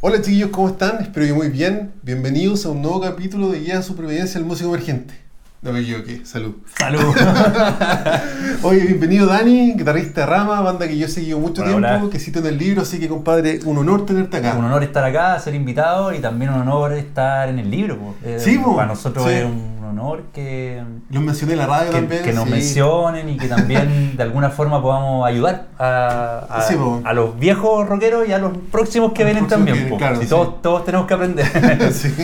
Hola chiquillos, ¿cómo están? Espero que muy bien. Bienvenidos a un nuevo capítulo de Guía de Supervivencia del Músico Emergente. No me equivoqué, salud. Salud. Oye, bienvenido Dani, guitarrista de Rama, banda que yo he seguido mucho Hola, tiempo, hola. que cito en el libro, así que compadre, un honor tenerte acá. Un honor estar acá, ser invitado y también un honor estar en el libro. po. Eh, Sí, po. Para nosotros Sí. es un honor que, Los mencioné en la radio que, también. que nos sí. mencionen y que también de alguna forma podamos ayudar a, a- Sí, po. a los viejos rockeros y a los próximos que los vienen próximos también. que- claro, todos, todos tenemos que aprender. Sí.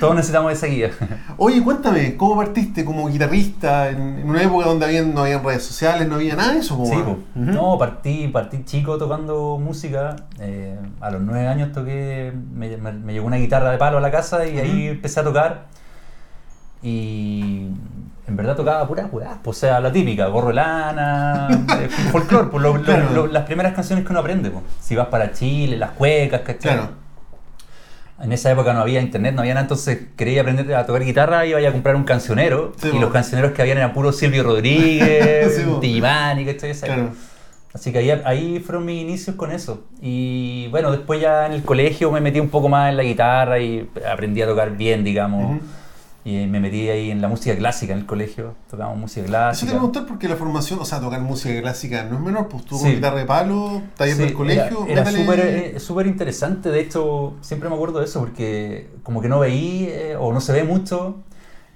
todos necesitamos esa guía. Oye, cuéntame, ¿cómo partiste como guitarrista en, en una época donde no había redes sociales, no había nada de eso? Sí, no, partí, partí chico tocando música. eh, a los nueve años toqué, me, me- me llegó una guitarra de palo a la casa y ahí empecé a tocar. Y en verdad tocaba pura weá, pues, o sea, la típica, gorro de lana, eh, folclore, pues, lo- lo- Claro. lo- las primeras canciones que uno aprende. pues. Si vas para Chile, las cuecas, ¿cachai? Claro. En esa época no había internet, no había nada, entonces quería aprender a tocar guitarra, iba a comprar un cancionero. Sí, y los cancioneros que habían eran puro Silvio Rodríguez, Sí. Digimani, ¿cachai? Esa Claro. Así que ahí, ahí fueron mis inicios con eso. Y bueno, después ya en el colegio me metí un poco más en la guitarra y aprendí a tocar bien, digamos. Y me metí ahí en la música clásica en el colegio. Tocábamos música Eso te clásica. iba a preguntar porque la formación, o sea, tocar música clásica no es menor, pues tú con guitarra de palo, taller Sí, del colegio, Era, era eh, súper interesante, de hecho, siempre me acuerdo de eso porque como que no veí eh, o no se ve mucho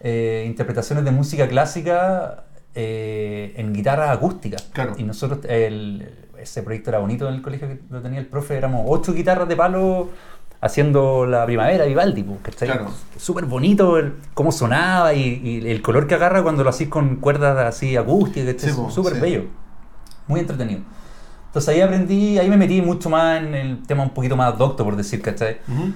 eh, interpretaciones de música clásica eh, en guitarra acústica. Claro. Y nosotros, el- ese proyecto era bonito en el colegio que lo tenía el profe, éramos ocho guitarras de palo haciendo la primavera Vivaldi, pues, ¿cachai? Claro. Súper bonito el- cómo sonaba y, y el color que agarra cuando lo hacís con cuerdas así acústicas. Sí, po, súper sí. bello, muy entretenido. Entonces ahí aprendí, ahí me metí mucho más en el tema un poquito más docto, por decir, ¿cachai? Ujú.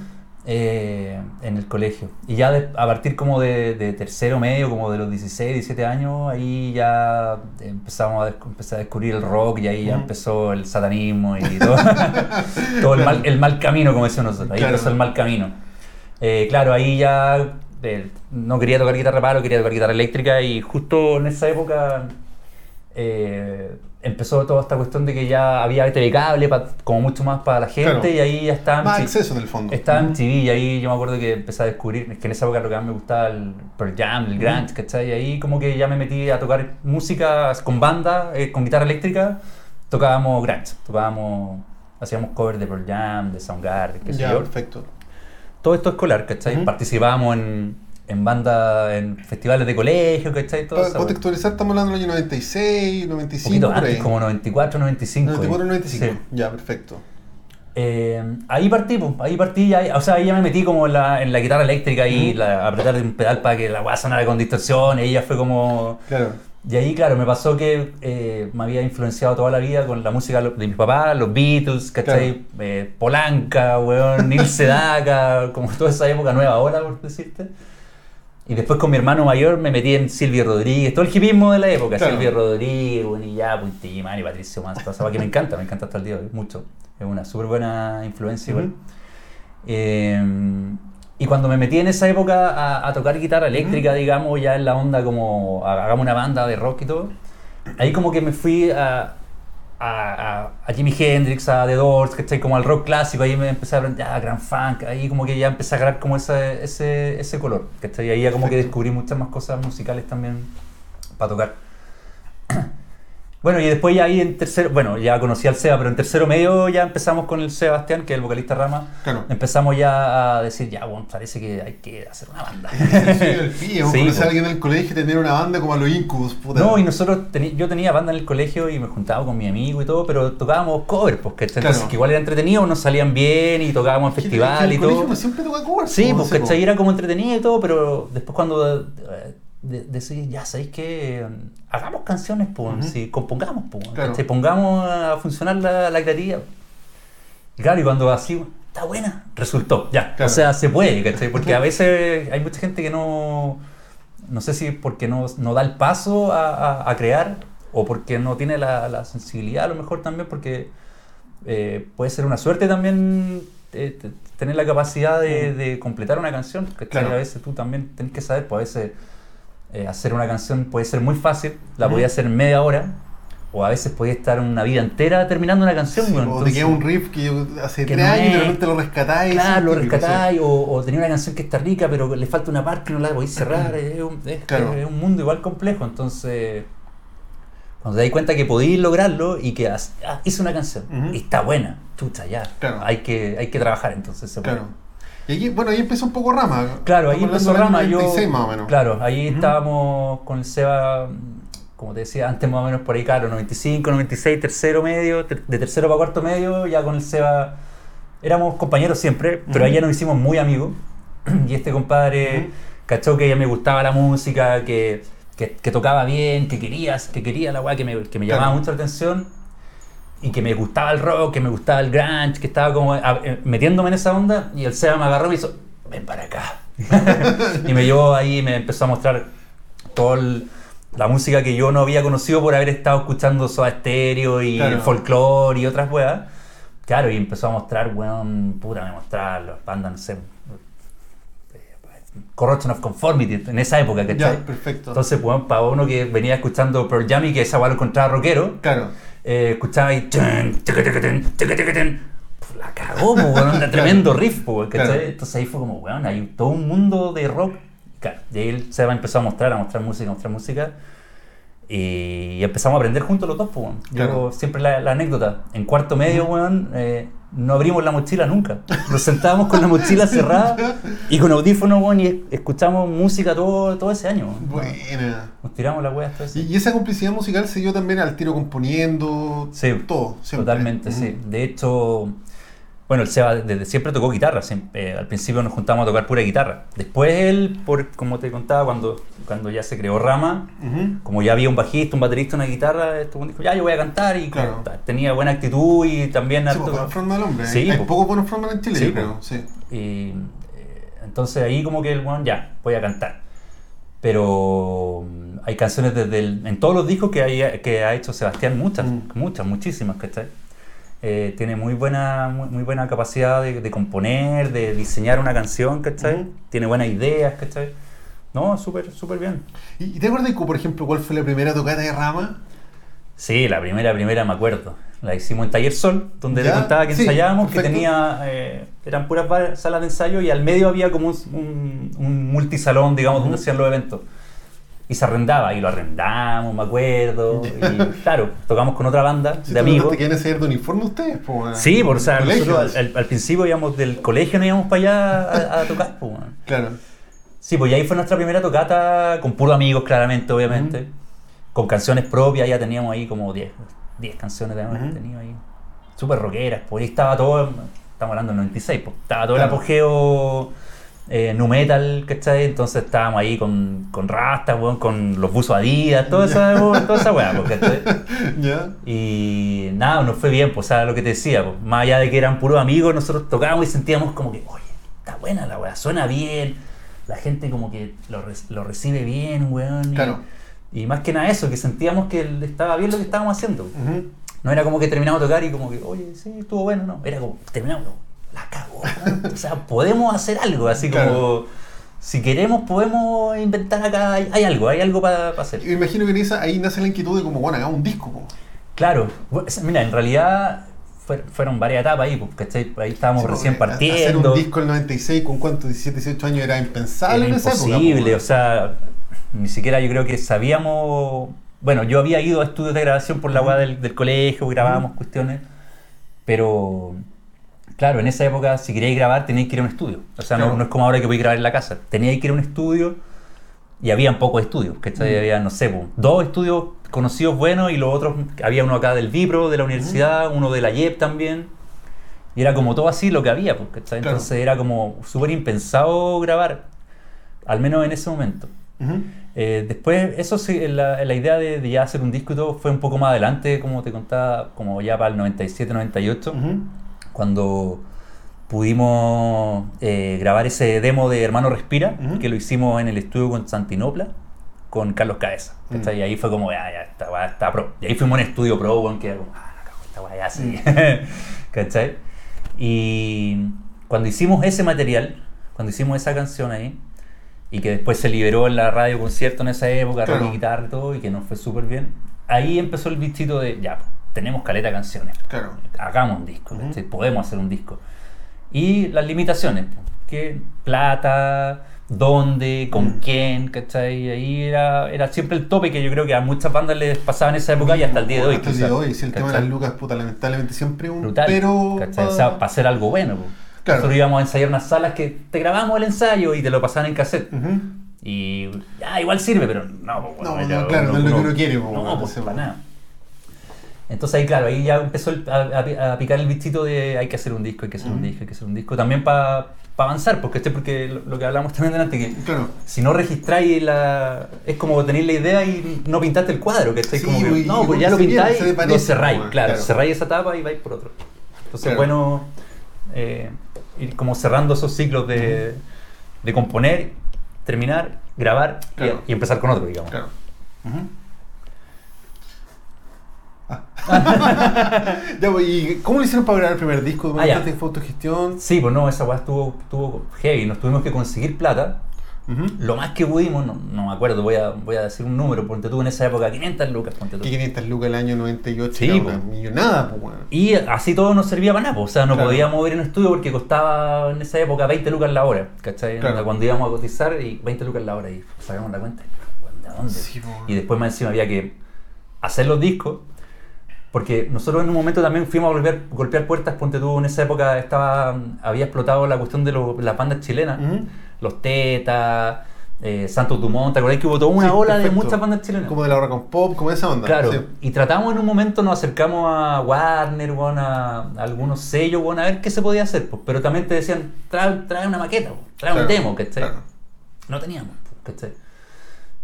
Eh, en el colegio. Y ya de- a partir como de, de tercero medio, como de los 16, 17 años, ahí ya empezamos a, empecé a descubrir el rock y ahí ya empezó el satanismo y todo, todo el, mal, el mal camino, como decíamos nosotros. Ahí Claro. empezó el mal camino. Eh, claro, ahí ya eh, no quería tocar guitarra palo, quería tocar guitarra eléctrica y justo en esa época eh, empezó toda esta cuestión de que ya había TV cable, pa- como mucho más para la gente Claro. y ahí ya estaba Más acceso en el fondo. estaba y ahí yo me acuerdo que empecé a descubrir, es que en esa época lo que más me gustaba el Pearl Jam, el grunge, ¿cachai? Y ahí como que ya me metí a tocar música con banda, eh, con guitarra eléctrica, tocábamos grunge, tocábamos, hacíamos covers de Pearl Jam, de Soundgarden, qué sé Ya, yo. perfecto. Todo esto escolar, ¿cachai? Participábamos en, en bandas, en festivales de colegio, ¿cachai? Todo Para eso. contextualizar, estamos hablando del año 96, Un 95, poquito por antes, ahí. como 94, 95. 94, ahí. 95. Sí. Ya, perfecto. Eh, ahí partí, pues, ahí partí, ya, o sea, ahí ya me metí como en la, en la guitarra eléctrica y Ujú. la, apretar un pedal para que la weá sonara con distorsión, y ya fue como... Claro. Y ahí, claro, me pasó que eh, me había influenciado toda la vida con la música de mis papás, los Beatles, ¿cachai? Eh, Polanca, weón, Neil Sedaka, como toda esa época nueva ahora, por decirte. Y después con mi hermano mayor me metí en Silvio Rodríguez, todo el hipismo de la época, Claro. Silvio Rodríguez, bueno, y ya, Punti, Mani, Patricio Manso, que me encanta, me encanta hasta el día de hoy, mucho. Es una súper buena influencia igual. Ujú. Eh, y cuando me metí en esa época a, a tocar guitarra eléctrica, digamos, ya en la onda como "Ha- hagamos una banda de rock y todo, ahí como que me fui a, a, Jimi Hendrix, a The Doors, ¿cachai? Como al rock clásico, ahí me empecé a aprender a Grand Funk, ahí como que ya empecé a agarrar como ese, ese, ese color, ¿cachai? Ahí ya como que descubrí muchas más cosas musicales también para tocar. Bueno, y después ya ahí en tercero, bueno, ya conocí al Seba, pero en tercero medio ya empezamos con el Sebastián, que es el vocalista Rama. Claro. Empezamos ya a decir, ya, bueno, parece que hay que hacer una banda. Sí, el pie, o Sí, conocer a alguien en el colegio y tener una banda como a los Incubus, puta. No, y nosotros, teni- yo tenía banda en el colegio y me juntaba con mi amigo y todo, pero tocábamos covers. Entonces, Claro. que igual era entretenido, nos salían bien y tocábamos en festival y el colegio todo. uno siempre toca covers. Sí, po, pues. Era como entretenido y todo, pero después cuando eh, de- decidí, ya, ¿sabéis qué? Hagamos canciones, pues, Ujú. sí, compongamos, pues, Claro. ¿cachai? Pongamos a funcionar la, la creatividad. Y claro, y cuando así, está buena, resultó, ya. Claro. O sea, se puede, ¿cachai? Porque a veces hay mucha gente que no, no sé si porque no, no da el paso a, a- a crear o porque no tiene la, la sensibilidad, a lo mejor también porque eh, puede ser una suerte también eh, tener la capacidad de, de completar una canción. ¿cachai? Mm. Claro. A veces tú también tenés que saber, pues a veces eh, hacer una canción puede ser muy fácil, la podía hacer en media hora, o a veces podía estar una vida entera terminando una canción. Sí, weón. o te queda un riff que hace que tres no años y de repente lo rescatáis. Claro, lo rescatáis, o, o tenía una canción que está rica, pero le falta una parte que no la podéis cerrar. Es un, es- Claro. es un mundo igual complejo. Entonces, cuando te das cuenta que podéis lograrlo y que ah, hice una canción Ujú. y está buena, chucha, ya. Claro. Hay, que, hay que trabajar, entonces se puede. Claro. Y aquí, bueno, ahí empezó un poco Rama. Claro, ahí empezó Rama. Yo, 96 más o menos. Claro, ahí estábamos con el Seba, como te decía antes, más o menos por ahí, claro, 95, 96, tercero medio, ter- de tercero para cuarto medio, ya con el Seba éramos compañeros siempre, pero Ujú. ahí ya nos hicimos muy amigos. Y este compadre Ujú. cachó que ya me gustaba la música, que, que, que tocaba bien, que quería, que quería la weá, que me, que me Claro. llamaba mucho la atención. Y que me gustaba el rock, que me gustaba el grunge, que estaba como a- eh, metiéndome en esa onda. Y el Seba me agarró y me hizo, ven para acá. y me llevó ahí y me empezó a mostrar toda la música que yo no había conocido por haber estado escuchando Soda Stereo y Claro. folclore y otras weas. Claro, y empezó a mostrar, weón, puta, me mostraba las bandas, no sé, Corruption of Conformity, en esa época, ¿cachai? Ya, perfecto. Entonces, weón, para uno que venía escuchando Pearl Jam y que esa lo encontraba rockero, claro. eh, escuchaba ahí. Pues La cagó, weón, un tremendo riff, po, ¿cachai? Claro. Entonces ahí fue como, weón, hay todo un mundo de rock. Claro, y ahí él se va a mostrar, a mostrar música, a mostrar música. Y empezamos a aprender juntos los dos, pues. Yo Claro. siempre la, la anécdota. En cuarto medio, weón, eh, no abrimos la mochila nunca. Nos sentábamos con la mochila cerrada y con audífonos, weón, y escuchamos música todo, todo ese año. Buena. Nos tiramos la weá hasta ese. Y, esa complicidad musical se dio también al tiro componiendo. Sí, todo. siempre. Totalmente, sí. De hecho, bueno, el Seba desde siempre tocó guitarra. siempre. Eh, al principio nos juntamos a tocar pura guitarra. Después él, por, como te contaba, cuando, cuando ya se creó Rama, Ujú. como ya había un bajista, un baterista, una guitarra, weón dijo, ya yo voy a cantar y Claro. tenía buena actitud y también Sí, harto- pues, frontman hombre. Sí, Hay pues. pocos buenos frontman en Chile, Sí, yo pues. creo. Sí. Y eh, entonces ahí como que el weón ya, voy a cantar. Pero mm, hay canciones desde el- en todos los discos que, hay, que ha hecho Sebastián, muchas, Mm. muchas, muchísimas, ¿cachai? Eh, tiene muy buena, muy, muy buena capacidad de, de componer, de diseñar una canción, ¿cachai? Ujú. Tiene buenas ideas, ¿cachai? No, súper, súper bien. ¿Y, y te acuerdas, por ejemplo, cuál fue la primera tocata de Rama? Sí, la primera, primera me acuerdo. La hicimos en Taller Sol, donde Ya, te contaba que sí, ensayábamos, que tenía, eh, eran puras salas de ensayo y al medio había como un, un- un multisalón, digamos, donde Ujú. hacían los eventos. Y se arrendaba, y lo arrendamos, me acuerdo. Y claro, tocamos con otra banda de amigos. ¿Te quieren de uniforme ustedes? Po. Sí, por o sea, nosotros al, principio íbamos del colegio, no íbamos para allá a, a tocar. weón. Claro. Sí, pues ahí fue nuestra primera tocata con puros amigos, claramente, obviamente. Con canciones propias, ya teníamos ahí como 10 10 canciones de Ujú. tenido ahí. Súper rockeras, pues ahí estaba todo, estamos hablando del 96, pues, estaba todo Claro. el apogeo eh, nu metal, ¿cachai? Entonces estábamos ahí con, con rastas, weón, con los buzos Adidas, toda esa, toda esa weá, pues, ¿cachai? ¿Ya? Y nada, nos fue bien, pues, sea, lo que te decía, pues, más allá de que eran puros amigos, nosotros tocábamos y sentíamos como que, oye, está buena la weá, suena bien, la gente como que lo, lo recibe bien, weón. y- Claro. Y, más que nada eso, que sentíamos que estaba bien lo que estábamos haciendo. Ujú. No era como que terminamos de tocar y como que, oye, sí, estuvo bueno, no. Era como, terminamos, la cagó. o sea, podemos hacer algo, así como, Claro. si queremos, podemos inventar acá, hay, hay algo, hay algo para hacer. Y me imagino que en esa, ahí nace la inquietud de como, bueno, hagamos un disco. po. Claro, mira, en realidad fue- fueron varias etapas ahí, ¿cachai? Ahí estábamos Sí, recién porque Hacer partiendo. un disco en el 96 con cuánto, 17, 18 años era impensable Era imposible, po, o sea, ni siquiera yo creo que sabíamos. Bueno, yo había ido a estudios de grabación por la weá del, del colegio, grabábamos cuestiones, pero claro, en esa época, si queríais grabar, teníais que ir a un estudio. O sea, no- Claro. no, es como ahora que podéis grabar en la casa. Teníais que ir a un estudio y habían pocos estudios, ¿cachai? Mm. Había, no sé, dos estudios conocidos buenos y los otros, había uno acá del Vipro, de la universidad, uno de la YEP también. Y era como todo así lo que había, pues. Entonces era como súper impensado grabar, al menos en ese momento. Eh, después, eso sí, la, la idea de, de ya hacer un disco y todo fue un poco más adelante, como te contaba, como ya para el 97, 98, Ujú. Cuando pudimos eh, grabar ese demo de Hermano Respira, Ujú. que lo hicimos en el estudio Constantinopla, con Carlos Cabeza. Mm. ¿cachai? Y ahí fue como, ya, ya, esta weá está pro. Y ahí fuimos a un estudio pro, weón, que era como, ah, esta weá ya sí. Mm. ¿Cachai? Y cuando hicimos ese material, cuando hicimos esa canción ahí, y que después se liberó en la radio concierto en esa época, rock Claro. y guitarra y todo, y que nos fue súper bien. ahí empezó el bichito de, ya, tenemos caleta de canciones. Claro. Hagamos un disco, Ujú. ¿cachai? podemos hacer un disco. Y las limitaciones, que plata, dónde, con Mm. quién, ¿cachai? Ahí era, era siempre el tope que yo creo que a muchas bandas les pasaba en esa época y hasta el día de hoy. Hasta el día de hoy, si el tema de ¿cachai? las lucas, puta, lamentablemente siempre un brutal. pero. ¿cachai? O sea, para hacer algo bueno. po. Claro. Nosotros íbamos a ensayar unas salas que te grabamos el ensayo y te lo pasaban en cassette. Ujú. Y ya, igual sirve, pero no, po, No, bueno, no, ya claro, no es lo que uno quiere, po, No, pues para nada. Entonces ahí, claro, ahí ya empezó el- a, a- picar el bichito de hay que hacer un disco, hay que hacer un Ujú. disco, hay que hacer un disco. También para avanzar, porque, este- porque lo, lo que hablamos también delante, que Claro. si no registráis la. Es como tenéis la idea y no pintaste el cuadro, que estáis Sí, como que, y- No, y pues ya lo pintáis, se lo cerráis, como, claro, claro. cerráis esa etapa y vais por otro. Entonces, Claro. bueno, eh, ir como cerrando esos ciclos de, de componer, terminar, grabar y- y, empezar con otro, digamos. Claro. Ujú. Ah. ya, pues, ¿y cómo lo hicieron para grabar el primer disco? ¿Cómo Ah, de autogestión? Sí, pues no, esa weá estuvo, estuvo heavy, nos tuvimos que conseguir plata. Lo más que pudimos, no, no me acuerdo, voy a, voy a decir un número, ponte tú en esa época, 500 lucas, ponte tú. ¿Qué 500 lucas el año 98? Sí, era po. una millonada, pues, bueno. Y así todo no servía para nada, po, o sea, no Claro. podíamos ir en estudio porque costaba en esa época 20 lucas la hora, ¿cachai? Claro. Cuando íbamos a cotizar y 20 lucas la hora y sacamos la cuenta. ¿De dónde? Sí, po. y después más encima había que hacer los discos, porque nosotros en un momento también fuimos a volver, golpear puertas, ponte tú, en esa época estaba, había explotado la cuestión de lo- las bandas chilenas, los Tetas, eh, Santos Dumont, ¿te acordás que hubo toda una Sí, ola de muchas bandas chilenas? Como de la rock and pop, como esa onda. Claro, sí. y tratamos en un momento, nos acercamos a Warner, weón, a, a algunos sellos, weón, a ver qué se podía hacer, pues, pero también te decían, trae, trae una maqueta, trae Claro, un demo, ¿cachai? claro. No teníamos, pues, ¿cachai?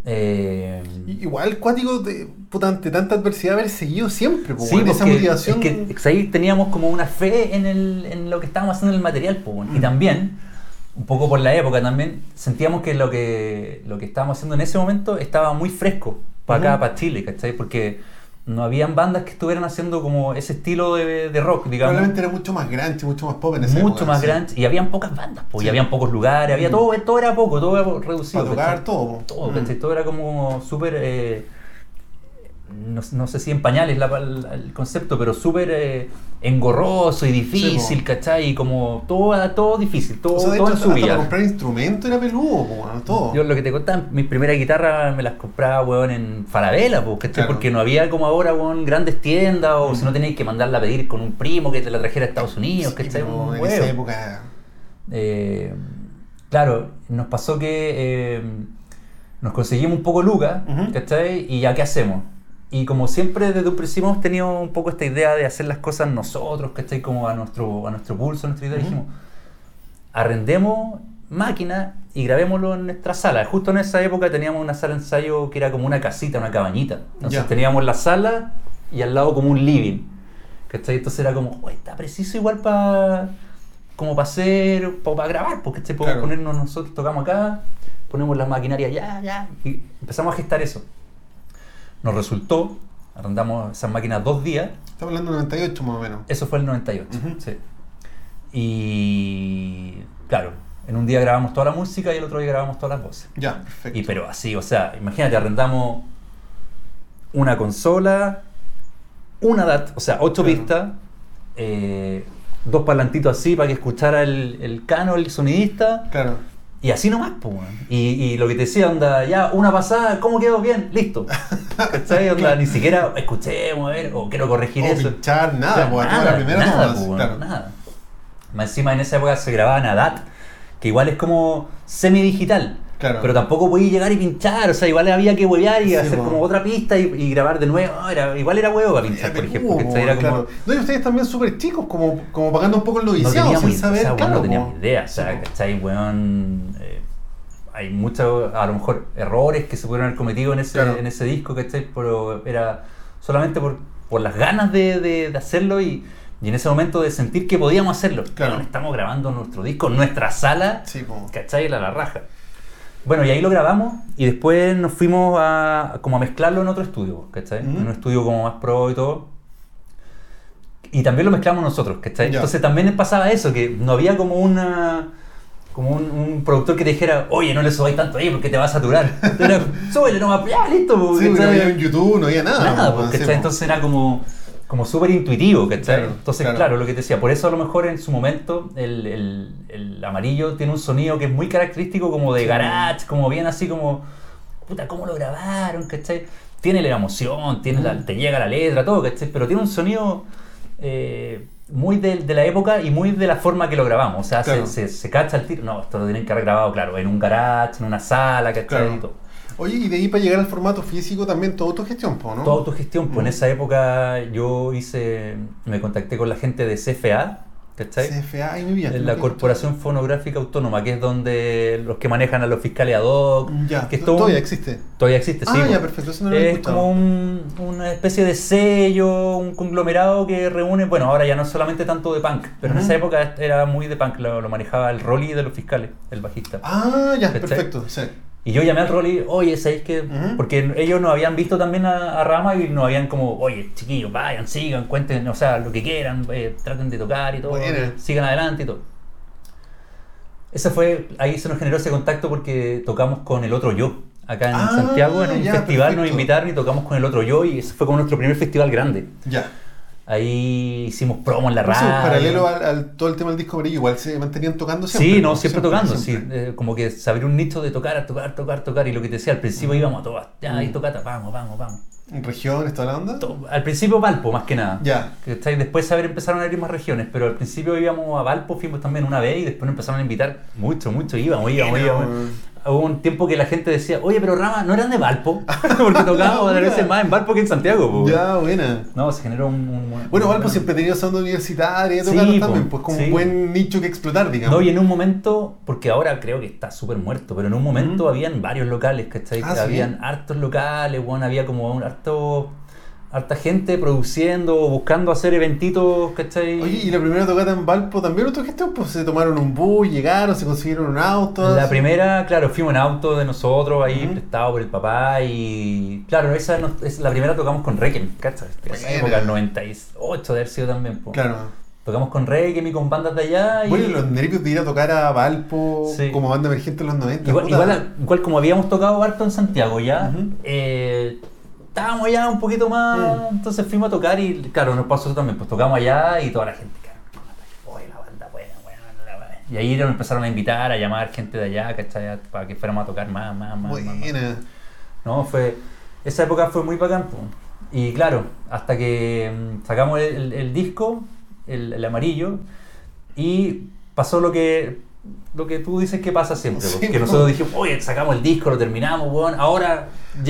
Eh, Igual, cuático, de, puta, ante tanta adversidad, haber seguido siempre, pues, sí, esa motivación. es que ahí teníamos como una fe en, el, en lo que estábamos haciendo en el material, pues, weón. y Mm. también, un poco por la época también, sentíamos que lo que, lo que estábamos haciendo en ese momento estaba muy fresco para acá, para Chile, ¿cachai? Porque no habían bandas que estuvieran haciendo como ese estilo de, de rock, digamos. Probablemente era mucho más grande, mucho más pop en esa mucho época, más sí. grande y habían pocas bandas Sí. y habían pocos lugares había Mm. todo todo era poco todo era reducido Para tocar todo. todo, Mm. era como súper eh, no, no sé si en pañales la- el, el concepto pero súper eh, engorroso y difícil Sí, po. ¿cachai? y como todo, todo difícil todo, O sea, de todo hecho, en su hasta para vida comprar instrumentos era peludo, po, bueno, todo. yo lo que te contaba, mis primeras guitarras me las compraba, weón, en Farabela, pues, ¿cachai? Claro. Porque no había como ahora, weón, grandes tiendas, o Mm. si no tenías que mandarla a pedir con un primo que te la trajera a Estados Unidos, Sí, ¿cachai? en esa época. Eh, claro, nos pasó que eh, nos conseguimos un poco lucas, Ujú. ¿cachai? Y ya, ¿qué hacemos? Y como siempre desde un principio hemos tenido un poco esta idea de hacer las cosas nosotros, ¿cachai? Como a nuestro, a nuestro pulso, a nuestra idea, Ujú. dijimos, arrendemos máquina y grabémoslo en nuestra sala. Justo en esa época teníamos una sala de ensayo que era como una casita, una cabañita. Entonces Ya. teníamos la sala y al lado como un living. ¿Cachai? Entonces era como, "Uy, está preciso igual para como para hacer, para grabar, porque ¿cachai? podemos Claro. ponernos nosotros, tocamos acá, ponemos las maquinarias ya, ya, y empezamos a gestar eso. Nos resultó, arrendamos esas máquinas dos días, Estamos hablando de 98 más o menos. eso fue el 98, Ujú. sí. Y claro, en un día grabamos toda la música y el otro día grabamos todas las voces. Ya, perfecto. Y pero así, o sea, imagínate, arrendamos una consola, una DAT, o sea, ocho Claro. pistas, eh, dos parlantitos así para que escuchara el, el cano, el sonidista, Claro. Y así nomás, pues. Y, y lo que te decía, onda, ya, una pasada, ¿cómo quedó? Bien, listo. ¿Cachai? Onda, ni siquiera escuchemos, a ver, o quiero corregir O eso. pinchar, nada, pues, a la primera nada, claro. nada. Más encima en esa época se grababa en ADAT, que igual es como semi-digital. Claro. Pero tampoco podías llegar y pinchar, o sea, igual había que huevear y Sí, hacer como otra pista y, y grabar de nuevo. Era, igual era huevo para pinchar, Era por ejemplo. No, y ustedes también súper chicos, como, como pagando un poco el no noviciado, teníamos, sin idea, saber, o sea, weón, claro. no teníamos como- idea, o Sí, sea, po. ¿cachai, weón? Eh, hay muchos, a lo mejor, errores que se pudieron haber cometido en ese, Claro. en ese disco, ¿cachai? Pero era solamente por, por las ganas de, de- de hacerlo y, y en ese momento de sentir que podíamos hacerlo. Claro. Estamos grabando nuestro disco en nuestra sala, Sí. ¿cachai? La, la raja. Bueno, y ahí lo grabamos y después nos fuimos a, como a mezclarlo en otro estudio, ¿cachai? Ujú. En un estudio como más pro y todo. Y también lo mezclamos nosotros, ¿cachai? Ya. Entonces también pasaba eso, que no había como una como un, un productor que te dijera, oye, no le subáis tanto ahí porque te va a saturar. Entonces súbele nomás, ya, listo. po", Sí, no había en YouTube, no había nada. Nada, porque entonces era como, como súper intuitivo, ¿cachai? Claro, entonces, claro. claro. lo que te decía, por eso a lo mejor en su momento el, el- el amarillo tiene un sonido que es muy característico como de Sí. garage, como bien así como, puta, ¿cómo lo grabaron, cachai? Tiene la emoción, tiene la- te llega la letra, todo, cachai? Pero tiene un sonido eh, muy de, de la época y muy de la forma que lo grabamos, o sea, se- Claro. se, se, cacha el tiro, no, esto lo tienen que haber grabado, claro, en un garage, en una sala, cachai? Claro. Y todo. Oye, y de ahí para llegar al formato físico también todo autogestión, ¿no? Toda autogestión, pues en Mm. esa época yo hice, me contacté con la gente de CFA, ¿cachai? CFA, ay, mi vida. En la Corporación Fonográfica Autónoma, que es donde los que manejan a los fiscales ad hoc, Ya, que todo todavía existe. todavía existe, sí. ah, ya, pues. perfecto, eso no lo es como un- una especie de sello, un conglomerado que reúne, bueno, ahora ya no es solamente tanto de punk, pero en esa época era muy de punk, lo, lo manejaba el Rolly de los fiscales, el bajista. Ah, ya, ¿Cachai? perfecto, sí. Y yo llamé al Rolly, oye, ¿sabéis que. Porque ellos nos habían visto también a, a Rama y nos habían como, oye, chiquillos, vayan, sigan, cuenten, o sea, lo que quieran, eh, traten de tocar y todo, Buena. sigan adelante y todo. Ese fue, ahí se nos generó ese contacto porque tocamos con el otro yo, acá en Ah, Santiago, en un ya, festival nos invitaron y tocamos con el otro yo y ese fue como nuestro primer festival grande. Ya. Ahí hicimos promo en la radio. paralelo al, al- todo el tema del disco amarillo, igual se mantenían tocando siempre. Sí, no, ¿no? siempre, tocando, siempre. sí. Eh, como que se abrió un nicho de tocar, tocar, tocar, tocar. Y lo que te decía, al principio íbamos a todas. Ya, ahí Mm. tocata, vamos, vamos, vamos. ¿En regiones, toda la onda? To- Al principio Valpo, más que nada. Ya. ¿Cachai? Después saber empezaron a abrir más regiones, pero al principio íbamos a Valpo, fuimos también una vez y después nos empezaron a invitar mucho, mucho, íbamos, íbamos, íbamos. Hubo un tiempo que la gente decía, oye, pero Rama, ¿no eran de Valpo? Porque tocábamos a veces más en Valpo que en Santiago. po. Ya, buena. No, se generó un... un- Bueno, Valpo siempre ha tenido sonda universitaria Sí, también, pues como sí. un buen nicho que explotar, digamos. No, y en un momento, porque ahora creo que está súper muerto, pero en un momento Mm. habían varios locales, ¿cachai? Ah, ¿sí? habían hartos locales, bueno, había como un harto, harta gente produciendo, buscando hacer eventitos, ¿cachai? Oye, y la primera tocata en Valpo también autogestión, pues se tomaron un bus, llegaron, se consiguieron un auto. La así. primera, claro, fuimos en auto de nosotros ahí, Ujú. prestado por el papá y claro, esa es la primera tocamos con Requiem, ¿cachai? Esa Buena. época, el 98 de haber sido también. po. Claro. Tocamos con Requiem y con bandas de allá y... Bueno, y los nervios de ir a tocar a Valpo Sí. como banda emergente en los 90. Igual, igual, como habíamos tocado harto en Santiago ya, eh, estábamos ya un poquito más, Mm. entonces fuimos a tocar y claro, nos pasó eso también, pues tocamos allá y toda la gente, claro, oye, la banda buena, buena, buena". Y ahí nos empezaron a invitar, a llamar gente de allá, ¿cachai? Para que fuéramos a tocar más, más, más. más, más. Buena. No, fue, esa época fue muy bacán, po. Y claro, hasta que mm, sacamos el, el- el disco, el, el amarillo, y pasó lo que, lo que tú dices que pasa siempre, Sí, que po. nosotros dijimos, oye, sacamos el disco, lo terminamos, weón, ahora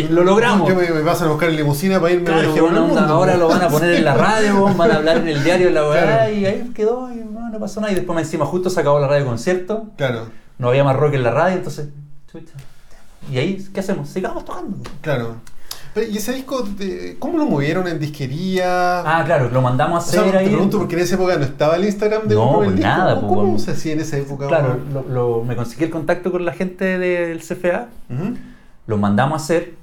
lo logramos. Yo me, me pasan a buscar en limusina para irme Claro, a onda, mundo, ahora lo van a poner en la radio, weón, van a hablar en el diario, la weá, Claro. y ahí quedó, y no, no pasó nada. Y después encima justo se acabó la radio concierto, Claro, no había más rock en la radio, entonces, chucha. Y ahí, ¿qué hacemos? Sigamos tocando. claro. Pero, ¿Y ese disco, cómo lo movieron en disquería? Ah, claro, lo mandamos a O sea, hacer te ahí. pregunto porque en esa época no estaba el Instagram de No, el pues disco. nada, ¿Cómo, pues, cómo weón. se hacía en esa época? Claro, lo, lo- me conseguí el contacto con la gente del CFA, lo mandamos a hacer.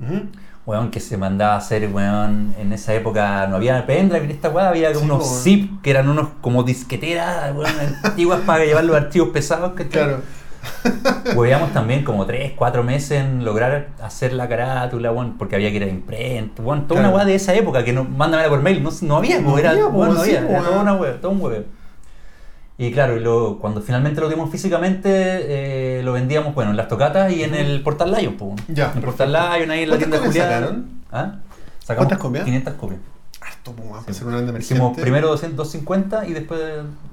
ujú. Weón, que se mandaba a hacer, weón, en esa época no había pendrive en esta weá, había Sí, unos po, weón. zip que eran unos como disqueteras, weón, antiguas para llevar los archivos pesados, que Claro. Hueveamos también como 3, 4 meses en lograr hacer la carátula, weón, porque había que ir a imprenta, weón, toda Claro. una weá de esa época que no, mándamela por mail, no, no había, No era, había, weón, no sí, había, po, era toda una weá, todo un hueveo. Y claro, y luego, cuando finalmente lo dimos físicamente, eh, lo vendíamos, bueno, en las tocatas y en el Portal Lion, po. Ya, En el Portal. Lion, ahí en la ¿Cuántas tienda copias Julián. ¿Ah? Sacamos ¿Cuántas copias? 500 copias. Para ser una emergente. Hicimos primero 200, 250 y después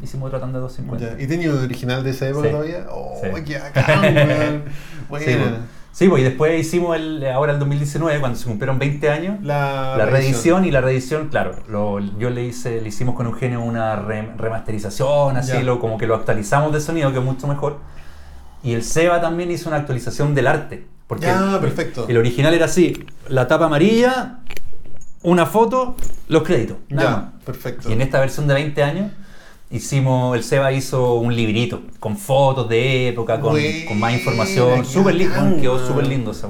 hicimos otra tanda de 250. Ya, ¿Y tenía original de esa época Sí. todavía? Oh, Sí. qué bacán. Buena. Sí, pues. Y después hicimos el, ahora el 2019, cuando se cumplieron 20 años, La, la reedición y la reedición, claro, lo- yo le hice, le hicimos con Eugenio una re- remasterización, así, lo, como que lo actualizamos de sonido, que es mucho mejor. Y el Seba también hizo una actualización del arte. Porque el- perfecto. el original era así, la tapa amarilla, una foto, los créditos. nada más. Ya, perfecto. Y en esta versión de 20 años hicimos, el Seba hizo un librito con fotos de época, con, con más información. Súper lindo, quedó súper lindo esa.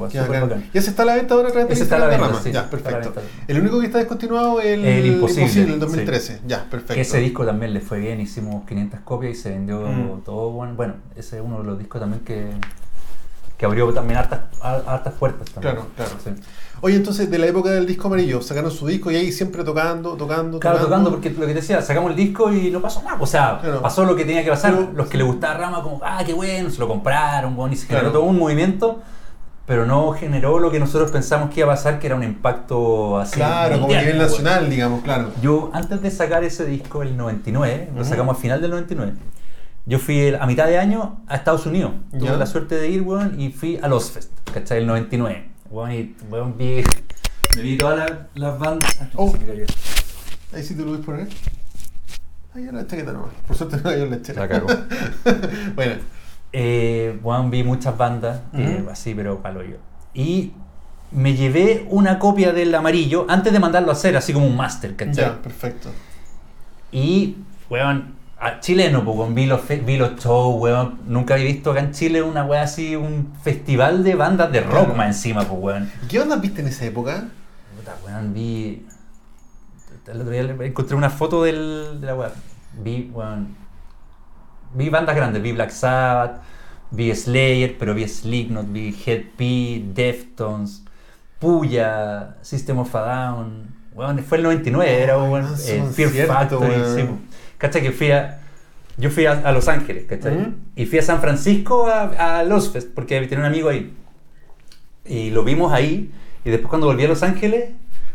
¿Y ese está a la venta ahora a través de Ese está la venta, sí, Ya, perfecto. venta. El único que está descontinuado es el, El Imposible, el 2013. Ya, perfecto. Ese disco también le fue bien, hicimos 500 copias y se vendió Mm. todo bueno. Bueno, ese es uno de los discos también que, que abrió también hartas, hartas puertas también. Claro, claro. Sí. Oye, entonces, de la época del disco amarillo, sacaron su disco y ahí siempre tocando, tocando, Claro, tocando, porque lo que te decía, sacamos el disco y no pasó nada. O sea, Claro. pasó lo que tenía que pasar. Pero- Los que le gustaba Rama, como, ah, qué bueno, se lo compraron, bueno, y se generó todo un movimiento, pero no generó lo que nosotros pensamos que iba a pasar, que era un impacto así. Claro, como a nivel nacional, digamos, claro. Yo, antes de sacar ese disco, el 99, lo Ujú. sacamos al final del 99, yo fui el- a mitad de año a Estados Unidos. Tuve la suerte de ir, weón, y fui a Los Fest, ¿cachai? El 99. Weón, y weón, vi, me vi todas las, las bandas. Ah, Oh. se me cayó. Ahí sí te lo puedes poner. Ahí la chaqueta nomás. Por suerte no cayó la chaqueta. La cagó. bueno, Eh, weón, vi muchas bandas, eh, Ujú. así, pero palo yo. Y me llevé una copia del amarillo antes de mandarlo a hacer, así como un máster, ¿cachai? ya, perfecto. Y, weón, chileno, pues, weón, vi los, vi los shows, weón. Nunca había visto acá en Chile una weá así, un festival de bandas de rock Claro. más encima, pues, weón. ¿Y qué bandas viste en esa época? Puta, weón, vi. El otro día encontré una foto del, de la weá. Vi, weón. Vi bandas grandes, vi Black Sabbath, vi Slayer, pero vi Slipknot, vi Head P, Deftones, Puya, System of a Down. Weón, fue el 99, era weón, no, eh, Fear cierto, Factory, weón. sí, po. ¿Cachai? Que fui a. Yo fui a, a Los Ángeles, ¿cachai? Ujú. Y fui a San Francisco a, a Los Fest, porque tenía un amigo ahí. Y lo vimos ahí, y después cuando volví a Los Ángeles,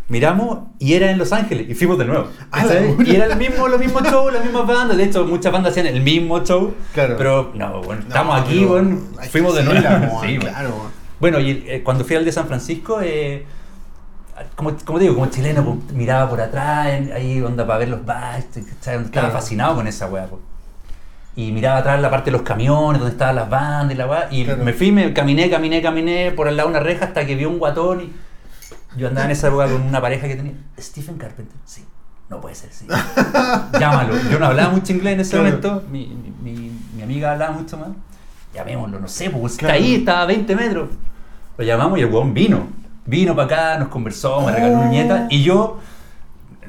miramos y era en Los Ángeles, y fuimos de nuevo. Ah, y era el mismo, los mismos shows, las mismas bandas. De hecho, muchas bandas hacían el mismo show. Claro. Pero no, bueno, No, estamos aquí, pero bueno, fuimos de nuevo. Sí, claro. Bueno, y eh, cuando fui al de San Francisco, eh, como, como te digo, como chileno, pues, miraba por atrás, ahí onda para ver los bares, estaba Claro. fascinado con esa weá. pues. Y miraba atrás la parte de los camiones, donde estaban las bandas y la weá. Y Claro. me fui, me caminé, caminé, caminé por al lado de una reja hasta que vi un guatón y yo andaba en esa época con una pareja que tenía. Stephen Carpenter, sí. No puede ser, sí. Llámalo. Yo no hablaba mucho inglés en ese Claro. momento. Mi, mi, mi- mi amiga hablaba mucho más. Llamémoslo, no sé, pues está ahí, estaba a 20 metros. Lo llamamos y el weón vino. Vino para acá, nos conversó, me regaló una Oh. nieta. Y yo,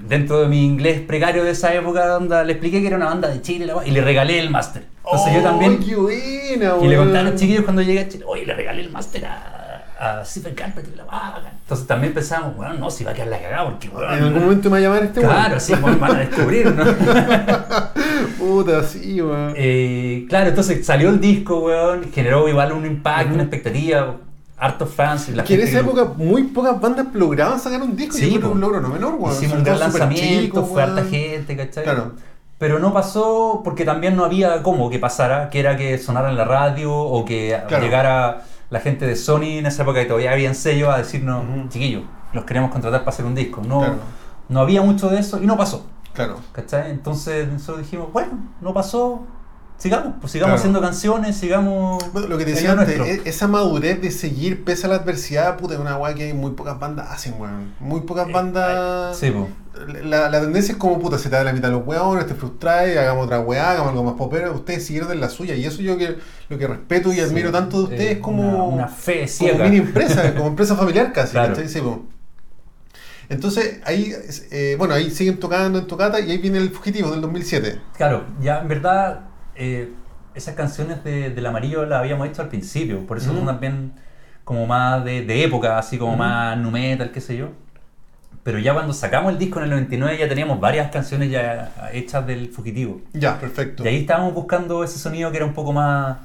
dentro de mi inglés precario de esa época, onda, le expliqué que era una banda de Chile y le regalé el máster. Entonces yo ¡Oh, también. qué buena, Y le conté a los chiquillos cuando llegué a Chile, oye, le regalé el máster a, a Stephen Carpenter y la bacán". Entonces también pensamos, bueno, no, si va a quedar la cagada, porque weón. En algún momento me va a llamar este. Claro, sí, weón, van a descubrir, ¿no? Puta, sí, weón. Eh, claro, entonces salió el disco, weón, generó igual un impacto, una expectativa, hartos fans. y la que en esa lo- época muy pocas bandas lograban sacar un disco Sí, y un logro no menor, weón. Hicimos un gran lanzamiento, chico, fue harta gente, ¿cachai? Claro. Pero no pasó porque también no había cómo que pasara, que era que sonara en la radio o que Claro. llegara la gente de Sony en esa época que todavía habían sellos a decirnos, Ujú. chiquillos, los queremos contratar para hacer un disco. No, Claro. no había mucho de eso y no pasó. Claro. ¿Cachai? Entonces nosotros dijimos, bueno, no pasó, sigamos, pues sigamos Claro. haciendo canciones, sigamos. Bueno, lo que te decía antes, nuestro. e- esa madurez de seguir pese a la adversidad, puta, es una weá que muy pocas bandas hacen, weón. Muy pocas bandas. Sí, pues. La, la tendencia es como, puta, se te da la mitad de los weones, te frustras, hagamos otra weá, hagamos algo más popero. Ustedes siguieron de la suya y eso yo que, lo que respeto y admiro Sí, tanto de ustedes eh, como. Una, una fe como ciega. mini empresa, como empresa familiar casi. Claro. ¿cachai? Sí, po. Entonces, ahí, eh, bueno, ahí siguen tocando en tocata y ahí viene el fugitivo del 2007. Claro, ya en verdad eh, esas canciones de, del amarillo las habíamos hecho al principio, por eso Ujú. son también como más de, de época, así como Ujú. más nu metal, qué sé yo. Pero ya cuando sacamos el disco en el 99 ya teníamos varias canciones ya hechas del fugitivo. Ya, perfecto. Y ahí estábamos buscando ese sonido que era un poco más,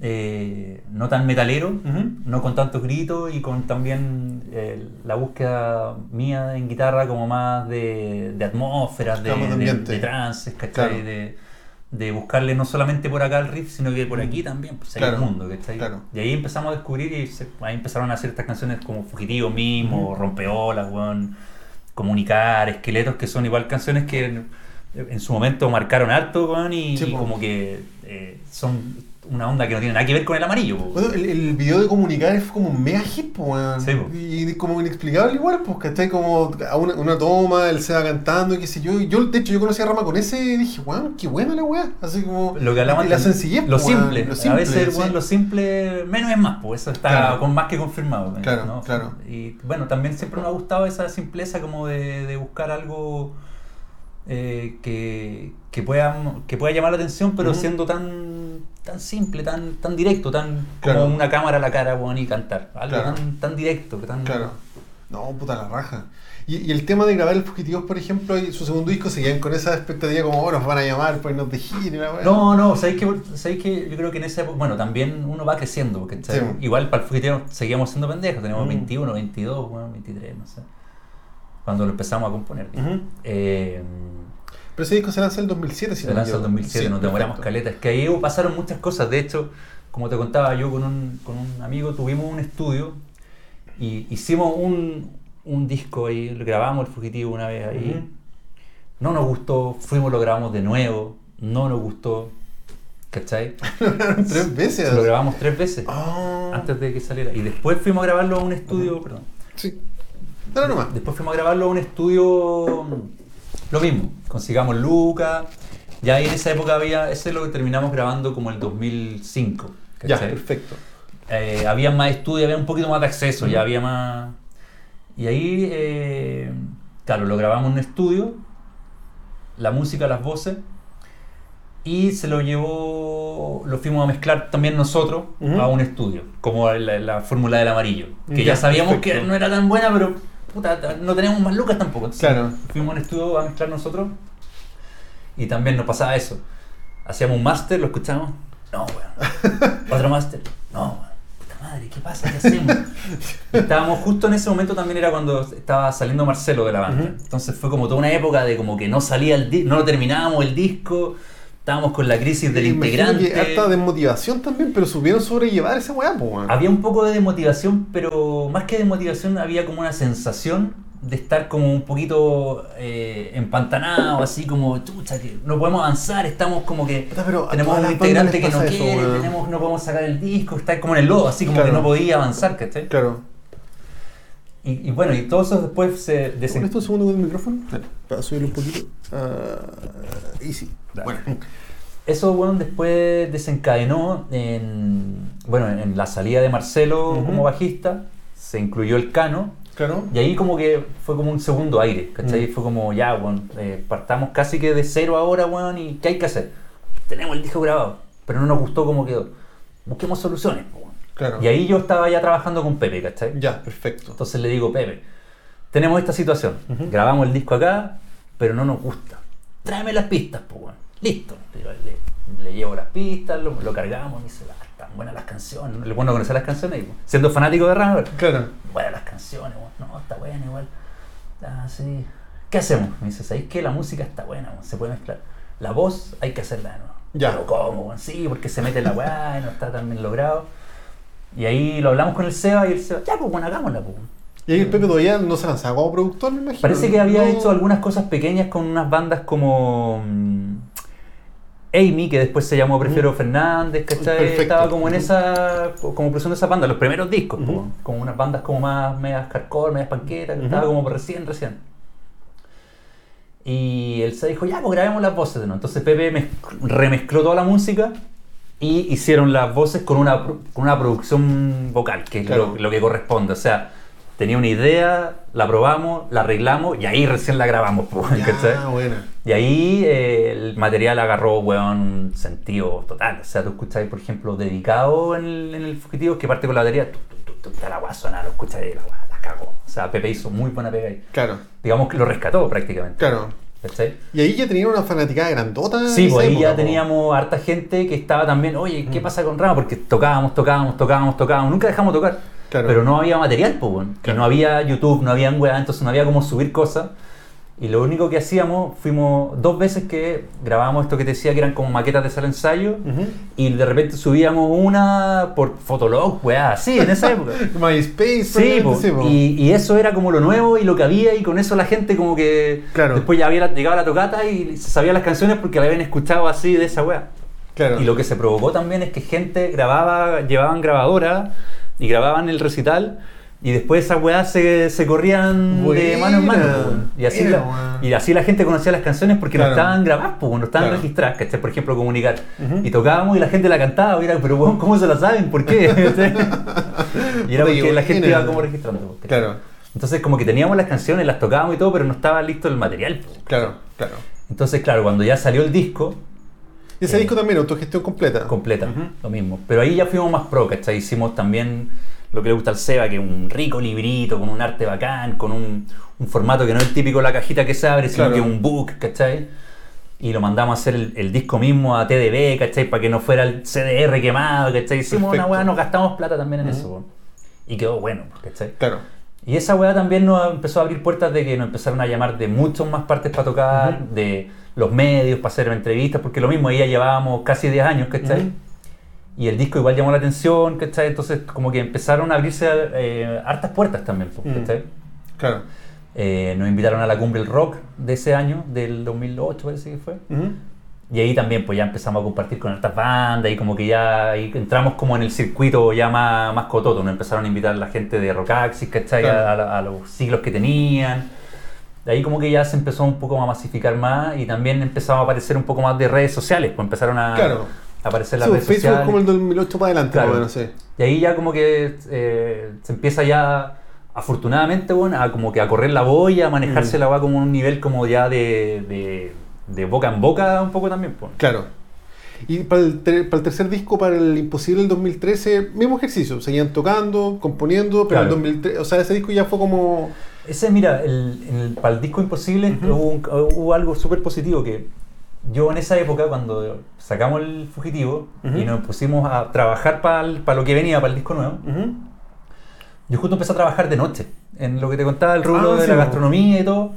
eh, no tan metalero, no con tantos gritos y con también eh, la búsqueda mía en guitarra como más de, de atmósferas, de, de trances, ¿cachai? Claro. De, de buscarle no solamente por acá el riff, sino que por aquí también, pues hay Claro, un mundo, ¿cachai? claro. Y ahí empezamos a descubrir y se- ahí empezaron a hacer estas canciones como Fugitivo mismo, Rompeolas, weón, Comunicar, Esqueletos, que son igual canciones que en, en su momento marcaron harto, weón, y, Sí, y po. como que eh, son una onda que no tiene nada que ver con el amarillo. po. Bueno, el, el video de comunicar es como un mega hit, weón. Sí. Y como inexplicable igual, pues, ¿cachai? Como a una, una toma, él se va cantando y qué sé yo. Yo, de hecho, yo conocí a Rama con ese y dije, weón, qué buena la weá. Así como. Lo que hablamos y la sencillez, lo po, simple. lo simple, a veces sí. weón, lo simple menos es más, pues eso está Claro. con más que confirmado. Claro, ¿no? claro. Y bueno, también siempre me ha gustado esa simpleza como de, de buscar algo eh, que, que, pueda, que pueda llamar la atención, pero siendo tan, tan simple, tan, tan directo, tan Claro. como una cámara a la cara weón, y cantar. Algo Claro. tan, tan directo, tan, Claro. No, puta la raja. Y, y el tema de grabar el Fugitivos, por ejemplo, y su segundo disco seguían con esa expectativa como, oh, nos van a llamar para irnos de gira. No, no, ¿sabéis que, ¿sabéis que Yo creo que en esa época, bueno, también uno va creciendo, porque Sí. igual para el fugitivo seguíamos siendo pendejos, teníamos Mm. 21, 22, bueno, 23, no sé, cuando lo empezamos a componer. Eh, Pero ese disco se lanza en el 2007, si se no me lanzó en equivoco. 2007, Sí, nos demoramos perfecto. caleta. Es que ahí pasaron muchas cosas, de hecho, como te contaba yo con un, con un amigo, tuvimos un estudio y hicimos un, un disco ahí, lo grabamos el fugitivo una vez ahí. No nos gustó, fuimos, lo grabamos de nuevo, no nos gustó, ¿cachai? Tres veces. Lo grabamos tres veces Ah. antes de que saliera. Y después fuimos a grabarlo a un estudio, perdón. Sí. Dale nomás. Después fuimos a grabarlo a un estudio, lo mismo, consigamos Lucas. Ya ahí en esa época había, ese lo terminamos grabando como el 2005. Ya, ¿cachai? perfecto. Eh, había más estudios, había un poquito más de acceso, ya había más... Y ahí, eh, claro, lo grabamos en un estudio, la música, las voces, y se lo llevó, lo fuimos a mezclar también nosotros a un estudio, como la, la fórmula del amarillo, que ya, Ya, sabíamos perfecto. que no era tan buena, pero puta, no teníamos más lucas tampoco. Entonces, Claro. Fuimos a un estudio a mezclar nosotros, y también nos pasaba eso. Hacíamos un máster, lo escuchábamos, no, weón. Otro máster, no, weón. Puta madre, ¿qué pasa? ¿Qué hacemos? Y estábamos justo en ese momento también era cuando estaba saliendo Marcelo de la banda. Entonces fue como toda una época de como que no salía el disco, no lo terminábamos el disco, estábamos con la crisis del integrante. que harta desmotivación también, pero supieron sobrellevar esa weá, weón. Había un poco de desmotivación, pero más que desmotivación había como una sensación de estar como un poquito eh, empantanado, así como, chucha, que no podemos avanzar, estamos como que pero tenemos un integrante que no eso, quiere, tenemos, no podemos sacar el disco, está como en el lodo, así como Claro. que no podía avanzar, ¿cachai? Claro. Y, y bueno, y todo eso después se ¿Con desen... esto un segundo con el micrófono? Para subirlo un poquito. Ah, easy. Dale. Bueno. Eso, bueno, después desencadenó en, bueno, en la salida de Marcelo Ujú. como bajista, se incluyó el Cano, Claro. Y ahí como que fue como un segundo aire, ¿cachai? Mm. Fue como, ya, weón, eh, partamos casi que de cero ahora, weón, y ¿qué hay que hacer? Tenemos el disco grabado, pero no nos gustó como quedó. Busquemos soluciones, weón. Claro. Y ahí yo estaba ya trabajando con Pepe, ¿cachai? Ya, perfecto. Entonces le digo, Pepe, tenemos esta situación, grabamos el disco acá, pero no nos gusta. Tráeme las pistas, pues, weón. Listo. Le, le- le llevo las pistas, lo, lo cargamos, me dice, "Ah, están buenas las canciones. Le bueno conocer las canciones, y, siendo fanático de Rammer. Claro. Buenas las canciones, no, está buena igual. Ah, sí. ¿Qué hacemos? Me dice, ¿sabéis que la música está buena? Se puede mezclar. La voz hay que hacerla de nuevo. Ya. Pero ¿cómo? Sí, porque se mete la weá y no está tan bien logrado. Y ahí lo hablamos con el Seba y el Seba, ya, pues bueno, hagámosla, pues. Y ahí el Pepe todavía no se lanzaba como productor, me imagino. Parece que había No. hecho algunas cosas pequeñas con unas bandas como mm, Amy, que después se llamó Prefiero Fernández, ¿cachai? Perfecto. Estaba como en Ujú. esa, como producción de esa banda, los primeros discos, Ujú. como, como unas bandas como más medias hardcore, medias panquetas, que estaba como recién, recién. Y él se dijo, ya, pues grabemos las voces de nuevo. Entonces Pepe mez- remezcló toda la música y hicieron las voces con una, con una producción vocal, que es Claro. lo, lo que corresponde. O sea, tenía una idea, la probamos, la arreglamos y ahí recién la grabamos. Ya, buena. Y ahí eh, el material agarró, weón, sentido total. O sea, tú escucháis, por ejemplo, dedicado en el, en el fugitivo, que parte con la batería, tu, tu, tu, tu, la suena, lo escucháis la la cagó. O sea, Pepe hizo muy buena pega ahí. Claro. Digamos que lo rescató prácticamente. Claro. ¿Cachai? Y ahí ya tenían una fanaticada grandota. Sí, pues ahí ya teníamos harta gente que estaba también, oye, ¿qué Mm. pasa con Rama? Porque tocábamos, tocábamos, tocábamos, tocábamos, nunca dejamos tocar. Claro. Pero no había material, pues. Que Claro. no había YouTube, no había weá, entonces no había cómo subir cosas. Y lo único que hacíamos, fuimos dos veces que grabábamos esto que te decía que eran como maquetas de sala ensayo. Ujú. Y de repente subíamos una por Fotolog, weá, así, en esa época. MySpace, Sí, po. po. Y, y eso era como lo nuevo y lo que había y con eso la gente como que Claro. después ya había llegado la tocata y se sabía las canciones porque la habían escuchado así de esa weá. Claro. Y lo que se provocó también es que gente grababa, llevaban grabadora y grababan el recital. Y después esas weas se, se corrían de mano en mano. Po, y, así la, y así la gente conocía las canciones porque Claro. no estaban grabadas, po, no estaban Claro. registradas, ¿cachai? Por ejemplo, comunicar. Ujú. Y tocábamos y la gente la cantaba, y era, pero weón, ¿cómo se la saben? ¿Por qué? y era porque la gente iba como registrando. Claro, Entonces como que teníamos las canciones, las tocábamos y todo, pero no estaba listo el material. po. claro, claro. Entonces, claro, cuando ya salió el disco, Y ese Eh, disco también, autogestión completa. completa, lo mismo. Pero ahí ya fuimos más pro, ¿cachai? Hicimos también lo que le gusta al Seba, que es un rico librito, con un arte bacán, con un, un formato que no es el típico la cajita que se abre, sino Claro. que es un book, ¿cachai? Y lo mandamos a hacer el, el disco mismo a TDB, ¿cachai? Para que no fuera el CDR quemado, ¿cachai? Hicimos una Perfecto. weá, nos gastamos plata también en Ujú. eso, po. Y quedó bueno, ¿cachai? Claro. Y esa weá también nos empezó a abrir puertas de que nos empezaron a llamar de muchas más partes para tocar, de los medios, para hacer entrevistas, porque lo mismo, ahí ya llevábamos casi 10 años, ¿cachai? Ujú. Y el disco igual llamó la atención, ¿cachai? Entonces como que empezaron a abrirse eh, hartas puertas también, Mm. ¿cachai? Claro. Eh, nos invitaron a la cumbre del rock de ese año, del 2008 parece que fue. Y ahí también pues ya empezamos a compartir con estas bandas y como que ya entramos como en el circuito ya más, más cototo. Nos empezaron a invitar la gente de Rockaxis, ¿cachai? Claro. A, a- a los siglos que tenían. De ahí como que ya se empezó un poco a masificar más y también empezamos a aparecer un poco más de redes sociales, pues empezaron a, Claro. Aparecer las Sí, redes Facebook sociales. como el 2008 para adelante, Claro. más o menos, sí. Y ahí ya como que eh, se empieza ya, afortunadamente, bueno, a como que a correr la boya, a manejarse Mm. la va como un nivel como ya de, de, de boca en boca un poco también. pues. Claro. Y para el, ter- para el tercer disco, para el Imposible del 2013, mismo ejercicio. Seguían tocando, componiendo, pero Claro. el 2013, o sea, ese disco ya fue como... Ese, mira, el, el- para el disco Imposible Ujú. hubo, un- hubo algo súper positivo que yo en esa época, cuando sacamos el fugitivo y nos pusimos a trabajar para lo que venía, para el disco nuevo, yo justo empecé a trabajar de noche, en lo que te contaba, el rubro Ah, de sí, la gastronomía y todo.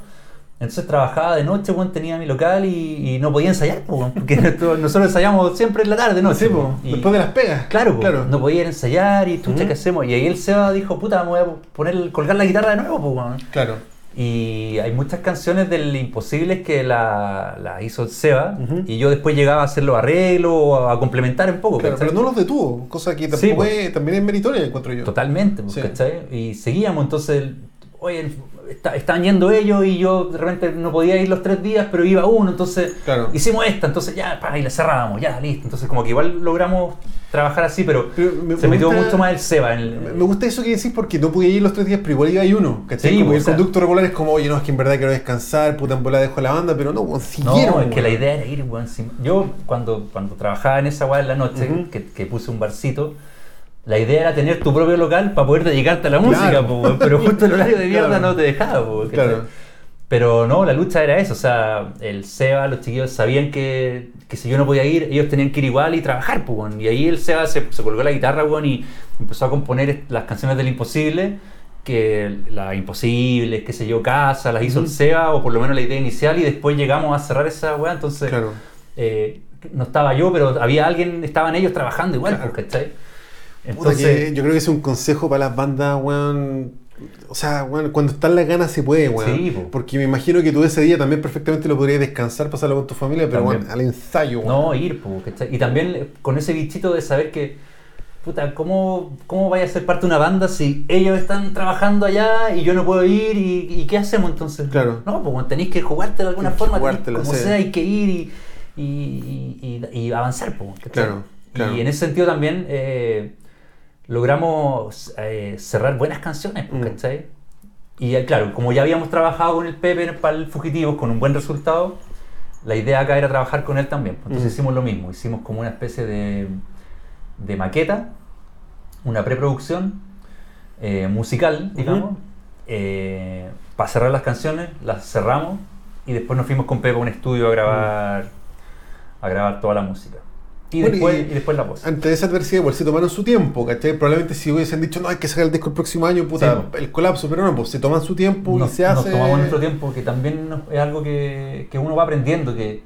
Entonces trabajaba de noche, bueno, tenía mi local y, y no podía ensayar, weón, porque nosotros ensayamos siempre en la tarde, ¿no? Sí, po, Y- después de las pegas. Claro, claro. no podía ir a ensayar y chucha, Ujú. ¿qué hacemos? Y ahí el Seba dijo, puta, me voy a poner, colgar la guitarra de nuevo, weón. Claro. Y hay muchas canciones del Imposible que la, la hizo Seba y yo después llegaba a hacer los arreglos o a complementar un poco. Claro, ¿cachai? pero no los detuvo, cosa que Sí, tampoco po. es, también es meritoria, encuentro yo. Totalmente, pues, Sí. ¿cachai? Y seguíamos, entonces, oye, está- estaban yendo ellos y yo de repente no podía ir los tres días, pero iba uno, entonces Claro. hicimos esta, entonces ya, pa, y la cerrábamos, ya, listo. Entonces como que igual logramos trabajar así, pero, Pero me- se me metió gusta- mucho más el Seba en el... Me gusta eso que decís porque no podía ir los tres días, pero igual iba ahí uno. ¿cachai? Sí, como o el sea- conducto regular es como, oye, no, es que en verdad quiero descansar, puta en bola dejo la banda, pero no, weón, No, es que la idea era ir, weón. Yo, cuando, cuando trabajaba en esa weá en la noche, que, que puse un barcito, la idea era tener tu propio local para poder dedicarte a la Claro. música, po, weón, pero justo el horario de mierda Claro. no te dejaba, po, ¿cachai? Claro. Pero no, la lucha era eso, o sea, el Seba, los chiquillos sabían que, que si yo no podía ir, ellos tenían que ir igual y trabajar, weón. Y ahí el Seba se, se colgó la guitarra, weón, y empezó a componer las canciones del Imposible, que la Imposible, qué sé yo, Casa, las hizo el Ujú. Seba, o por lo menos la idea inicial, y después llegamos a cerrar esa weá, entonces Claro. eh, no estaba yo, pero había alguien, estaban ellos trabajando igual, Claro. Entonces, que yo creo que es un consejo para las bandas, weón. O sea, weón, cuando están las ganas se puede, weón. Sí, po. Porque me imagino que tú ese día también perfectamente lo podrías descansar, pasarlo con tu familia, pero También. weón, al ensayo, weón. No, ir, po, ¿cachai? Y también con ese bichito de saber que, puta, ¿cómo, cómo vaya a ser parte de una banda si ellos están trabajando allá y yo no puedo ir? ¿Y, y qué hacemos entonces? Claro. No, pues tenéis que jugarte de alguna que forma, jugártela, como sea, hay que ir y avanzar, po, ¿cachai? Claro, claro. Y en ese sentido también eh, logramos eh, cerrar buenas canciones, po, Mm. ¿cachai? Y eh, claro, como ya habíamos trabajado con el Pepe para el Fugitivos con un buen resultado, la idea acá era trabajar con él también. pues, Entonces Mm. hicimos lo mismo, hicimos como una especie de, de maqueta, una preproducción eh, musical, digamos, eh, para cerrar las canciones, las cerramos y después nos fuimos con Pepe a un estudio a grabar, a grabar toda la música. Y, Bueno, después, y- y después la voz. Ante esa adversidad, igual se tomaron su tiempo, ¿cachai? Probablemente si hubiesen dicho, no, hay que sacar el disco el próximo año, puta, Sí, el colapso, pero no, pues se toman su tiempo nos, y se hace. nos tomamos nuestro tiempo, que también es algo que, que uno va aprendiendo, que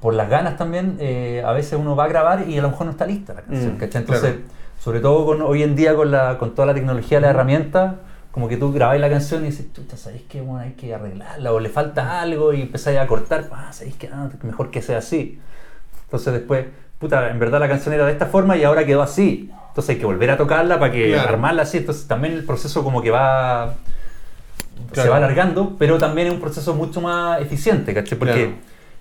por las ganas también, eh, a veces uno va a grabar y a lo mejor no está lista la canción, Mm, ¿cachai? Entonces, claro. sobre todo con, hoy en día con, la, con toda la tecnología, la herramienta, como que tú grabáis la canción y dices, chucha, ¿sabéis que bueno, hay que arreglarla? O le falta algo y empezáis a cortar, ah, ¿sabéis que ah, mejor que sea así? Entonces después puta, en verdad la canción era de esta forma y ahora quedó así. Entonces hay que volver a tocarla para que Claro. armarla así. Entonces también el proceso como que va se va alargando, pero también es un proceso mucho más eficiente, ¿cachai? Porque Claro.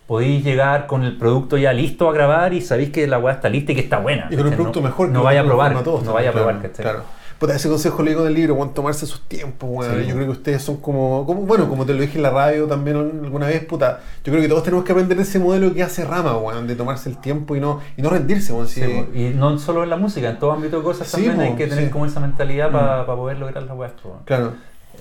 podéis llegar con el producto ya listo a grabar y sabéis que la weá está lista y que está buena. Y con un producto no, mejor. que No vaya a probar, no vaya a probar, ¿cachai? Claro. Puta, ese consejo leí con el libro, bueno, tomarse sus tiempos. Sí, yo creo que ustedes son como, como, bueno, como te lo dije en la radio también alguna vez, puta. Yo creo que todos tenemos que aprender ese modelo que hace Rama, weón, de tomarse el tiempo y no, y no rendirse, weón. Sí, po. y no solo en la música, en todo ámbito de cosas Sí, también hay que tener sí. como esa mentalidad para Mm. poder lograr las weas. Claro.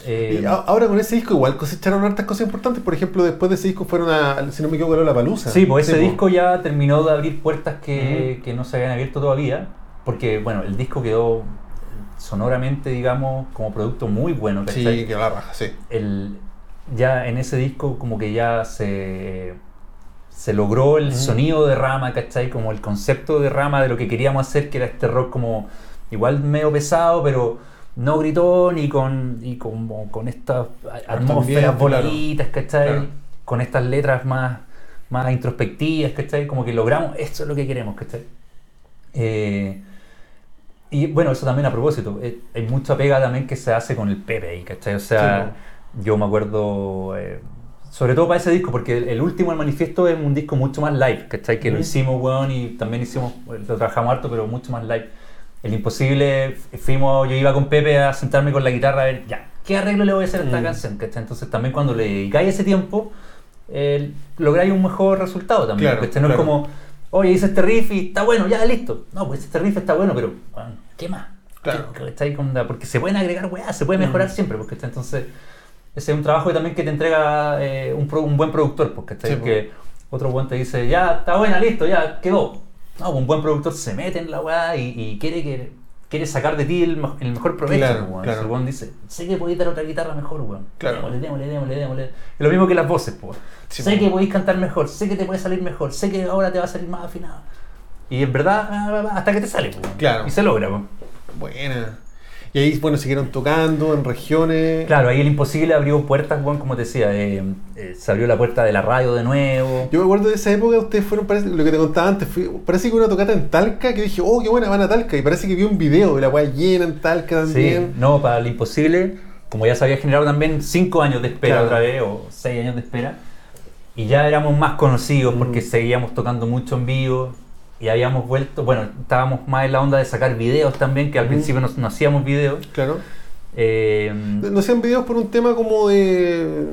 Eh, Y ahora con ese disco igual cosecharon hartas cosas importantes. Por ejemplo, después de ese disco fueron a, si no me equivoco, a la Palusa. Sí, pues ese disco ya terminó de abrir puertas que, que no se habían abierto todavía, porque bueno, el disco quedó sonoramente, digamos, como producto muy bueno, Sí, ¿cachai? que la raja, sí. el, ya en ese disco como que ya se, se logró el sonido de Rama, ¿cachai? Como el concepto de Rama de lo que queríamos hacer, que era este rock como igual medio pesado, pero no gritón y con, y como con estas atmósferas ambiente, claro. ¿cachai? Claro. Con estas letras más, más introspectivas, ¿cachai? Como que logramos, esto es lo que queremos, ¿cachai? Eh, y bueno, eso también a propósito, eh, hay mucha pega también que se hace con el ahí, ¿cachai? O sea, yo me acuerdo, eh, sobre todo para ese disco, porque el, el último, el manifiesto, es un disco mucho más live, ¿cachai? Que lo Mm. hicimos, weón, y también hicimos, lo trabajamos harto, pero mucho más live. El imposible, fuimos, yo iba con Pepe a sentarme con la guitarra a ver, ya, ¿qué arreglo le voy a hacer a esta Mm. canción? ¿cachai? Entonces también cuando le dedicáis ese tiempo, eh, lográis un mejor resultado también. Claro, ¿cachai? No claro. es como, oye, hice este riff y está bueno, ya, listo. No, pues este riff está bueno, pero, bueno, ¿qué más? Claro. ¿Qué- ¿cachai? Con la- Porque se pueden agregar weas, se puede mejorar Mm. siempre, porque entonces ese es un trabajo también que te entrega eh, un, pro- un buen productor, porque Sí, que otro buen te dice, ya está buena, listo, ya quedó. No, pues un buen productor se mete en la weá y, y quiere que quiere sacar de ti el, mejor provecho. Claro, weón. claro. El weón dice, sé que podéis dar otra guitarra mejor, weón. Claro. Démosle, démosle, démosle, démosle. Es lo mismo que las voces. Sí, sé que podéis cantar mejor, sé que te puede salir mejor, sé que ahora te va a salir más afinado. Y en verdad, ah, hasta que te sale, weón. Claro. Y se logra, pues. Buena. Y ahí, bueno, siguieron tocando en regiones. Claro, ahí el imposible abrió puertas, Juan, como te decía, eh, eh, se abrió la puerta de la radio de nuevo. Yo me acuerdo de esa época, ustedes fueron, parece, lo que te contaba antes, parece que una tocata en Talca, que dije, oh, qué buena van a Talca, y parece que vi un video de la weá llena en Talca Sí, también. no, para el imposible, como ya se había generado también cinco años de espera Claro. otra vez, o seis años de espera, y ya éramos más conocidos porque Mm. seguíamos tocando mucho en vivo y habíamos vuelto, bueno, estábamos más en la onda de sacar videos también, que al Mm. principio no, no hacíamos videos. Claro. Eh, No hacían videos por un tema como de.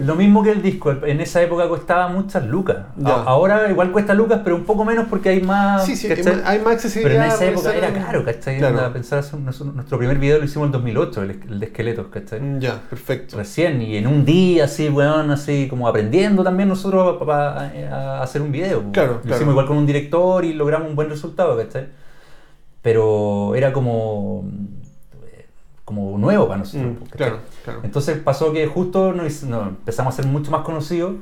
Lo mismo que el disco, en esa época costaba muchas lucas. Ya. A- Ahora igual cuesta lucas, pero un poco menos porque hay más. Sí, sí, ¿cachai? hay más Pero accesibilidad. en esa época era caro, ¿cachai? Claro. Pensar nuestro primer video lo hicimos en el 2008, el, de esqueletos, ¿cachai? Ya, perfecto. Recién, y en un día así, weón, así como aprendiendo también nosotros para hacer un video. weón. Claro, Lo claro. hicimos igual con un director y logramos un buen resultado, ¿cachai? Pero era como, como nuevo para nosotros. Mm, claro, claro. Entonces pasó que justo nos, empezamos a ser mucho más conocidos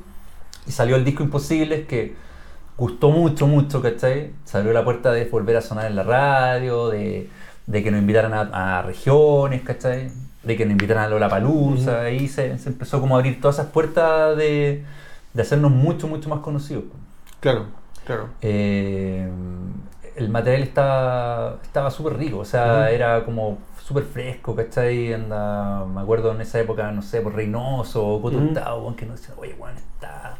y salió el disco Imposibles que gustó mucho, mucho, ¿cachai? Se abrió la puerta de volver a sonar en la radio, de, de que nos invitaran a, a regiones, ¿cachai? De que nos invitaran a Lollapalooza, Ujú. ahí se, se empezó como a abrir todas esas puertas de, de hacernos mucho, mucho más conocidos. Claro, claro. Eh, el material estaba estaba súper rico, o sea, era como súper fresco, ¿cachai? Anda, me acuerdo en esa época, no sé, por Reynoso o. Hurtado, weón, que nos decían, oye, weón, está.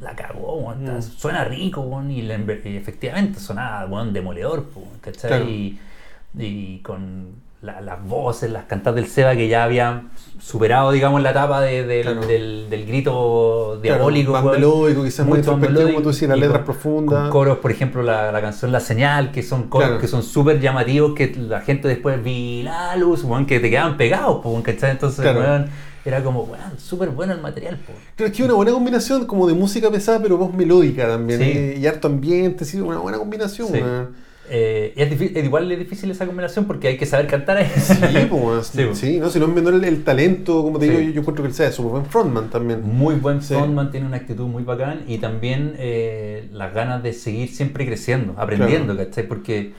La cagó, está- Mm. suena rico, weón, y, y efectivamente sonaba, weón, demoledor, ¿cachai? Claro. Y, y con la- las voces, las cantadas del Seba que ya habían superado, digamos, la etapa de- del, Claro. del- del grito diabólico, Claro, melódico, quizás Mucho más como tú melódico decías, las y letras profundas. coros, por ejemplo, la, la canción La Señal, que son coros Claro. que son súper llamativos, que la gente después vi la luz, weón, que te quedaban pegados, weón, ¿cachai? Entonces, weón, era como, weón, súper bueno el material, po. Creo que una buena combinación como de música pesada, pero voz melódica también. Sí. eh, y harto ambiente, sí, una buena combinación. Sí. Eh, y es, difí- es igual es difícil esa combinación porque hay que saber cantar ahí. Sí, pues, Sí, sí, no, si no es menor el, el talento, como te Sí. digo, yo, yo encuentro que él sea súper buen frontman también. Muy buen frontman, tiene una actitud muy bacán y también eh, las ganas de seguir siempre creciendo, aprendiendo, ¿cachai? Porque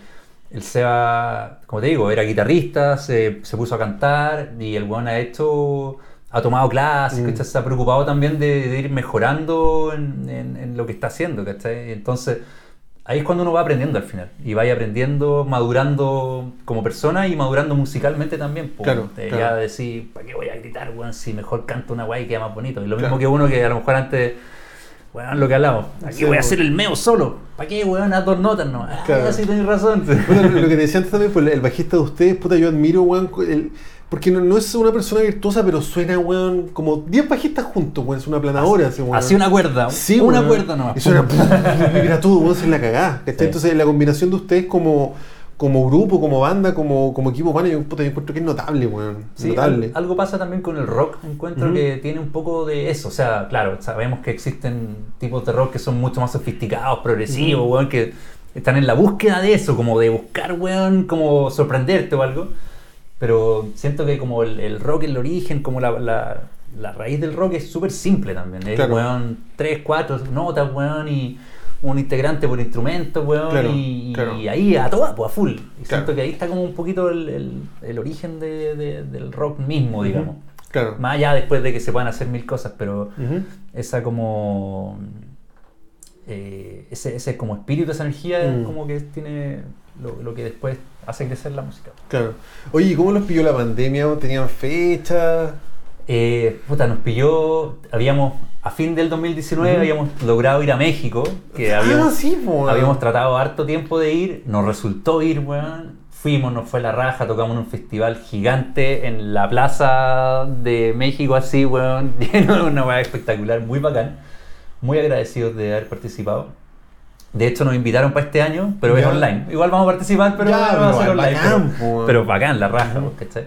el Seba, como te digo, era guitarrista, se, se puso a cantar y el weón ha hecho, ha tomado clases, Mm. Se ha preocupado también de, de ir mejorando en, en- en lo que está haciendo, ¿cachai? Entonces ahí es cuando uno va aprendiendo al final. Y vaya aprendiendo, madurando como persona y madurando musicalmente también. po. Claro, De claro. Ya decir, ¿para qué voy a gritar, weón? Si mejor canto una guay y queda más bonito. Y lo Claro. mismo que uno que a lo mejor antes, weón, lo que hablamos. Aquí Sí, voy a weón. hacer el meo solo. ¿Para qué, weón? A dos notas nomás. Claro. Ah, sí, tenés razón. Bueno, lo lo que te decía antes también, pues el bajista de ustedes, puta, yo admiro, weón, el- porque no, no es una persona virtuosa, pero suena, weón, como 10 bajistas juntos, weón, es una planadora, así, weón. Así una cuerda. Sí, una weón. cuerda nomás. Y suena, mira todo, weón, se la cagá. Sí. Entonces la combinación de ustedes como, como grupo, como banda, como, como equipo, bueno, yo, puta, yo encuentro que es notable, weón, Sí, notable. al- algo pasa también con el rock, encuentro que tiene un poco de eso. O sea, claro, sabemos que existen tipos de rock que son mucho más sofisticados, progresivos, Ujú. weón, que están en la búsqueda de eso, como de buscar, weón, como sorprenderte o algo. Pero siento que como el, el rock, el origen, como la, la- la raíz del rock es súper simple también. Es, Claro. weón, tres, cuatro notas, weón, y un integrante por instrumento, weón, Claro, y, claro. y ahí a todas, pues a full. Y siento que ahí está como un poquito el, el- el origen de- de- del rock mismo, digamos. Claro. Más allá después de que se puedan hacer mil cosas, pero esa como... eh, ese, ese como espíritu, esa energía, Mm. es como que tiene lo, lo que después hace crecer la música. Claro. Oye, ¿y cómo los pilló la pandemia? ¿Tenían fecha? Eh, puta, nos pilló, habíamos, a fin del 2019 Ujú. habíamos logrado ir a México, que ah, habíamos, sí, habíamos tratado harto tiempo de ir, nos resultó ir, weón. Fuimos, nos fue la raja, tocamos en un festival gigante en la plaza de México, así, weón, lleno de una weá espectacular, muy bacán. Muy agradecidos de haber participado. De hecho, nos invitaron para este año, pero es online. Igual vamos a participar, pero Ya, vamos a hacer online. bacán, pero- po, pero bacán, la raja, Ujú. ¿cachai?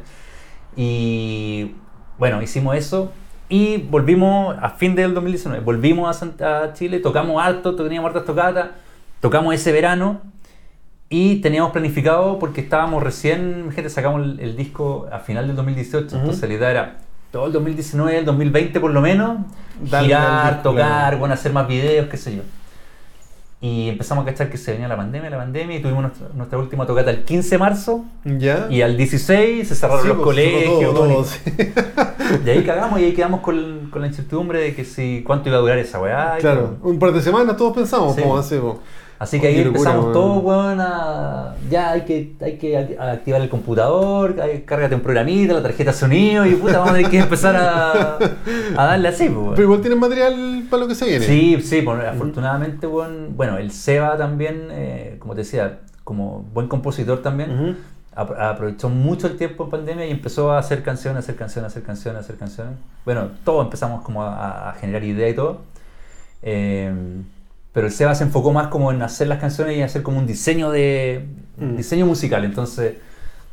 Y bueno, hicimos eso y volvimos a fin del 2019. Volvimos a, a Chile, tocamos harto, teníamos hartas tocatas, tocamos ese verano y teníamos planificado porque estábamos recién, gente, sacamos el, el disco a final del 2018, Ujú. entonces la idea era todo el 2019, el 2020 por lo menos, girar, tocar, bueno, hacer más videos, qué sé yo. Y empezamos a cachar que se venía la pandemia, la pandemia, y tuvimos nuestra, nuestra última tocata el 15 de marzo, ¿Ya? y al 16 se cerraron Sí, los pues, colegios. todo, todo, bueno, sí. y ahí cagamos y ahí quedamos con, con la incertidumbre de que si cuánto iba a durar esa weá. y Claro, un par de semanas todos pensamos, Sí. ¿cómo hacemos? Así que ahí empezamos weón. todos, weón, a. Ya hay que, hay que activar el computador, hay, cárgate un programita, la tarjeta de sonido y puta, vamos a tener que empezar a, a darle así, pues, weón. Pero igual tienen material para lo que se viene. Sí, sí, bueno, afortunadamente, weón, bueno, el Seba también, eh, como te decía, como buen compositor también, aprovechó mucho el tiempo en pandemia y empezó a hacer canciones, hacer canciones, hacer canciones, hacer canciones. Bueno, todos empezamos como a, a generar ideas y todo. Eh, pero el Seba se enfocó más como en hacer las canciones y hacer como un diseño de Mm. diseño musical. Entonces,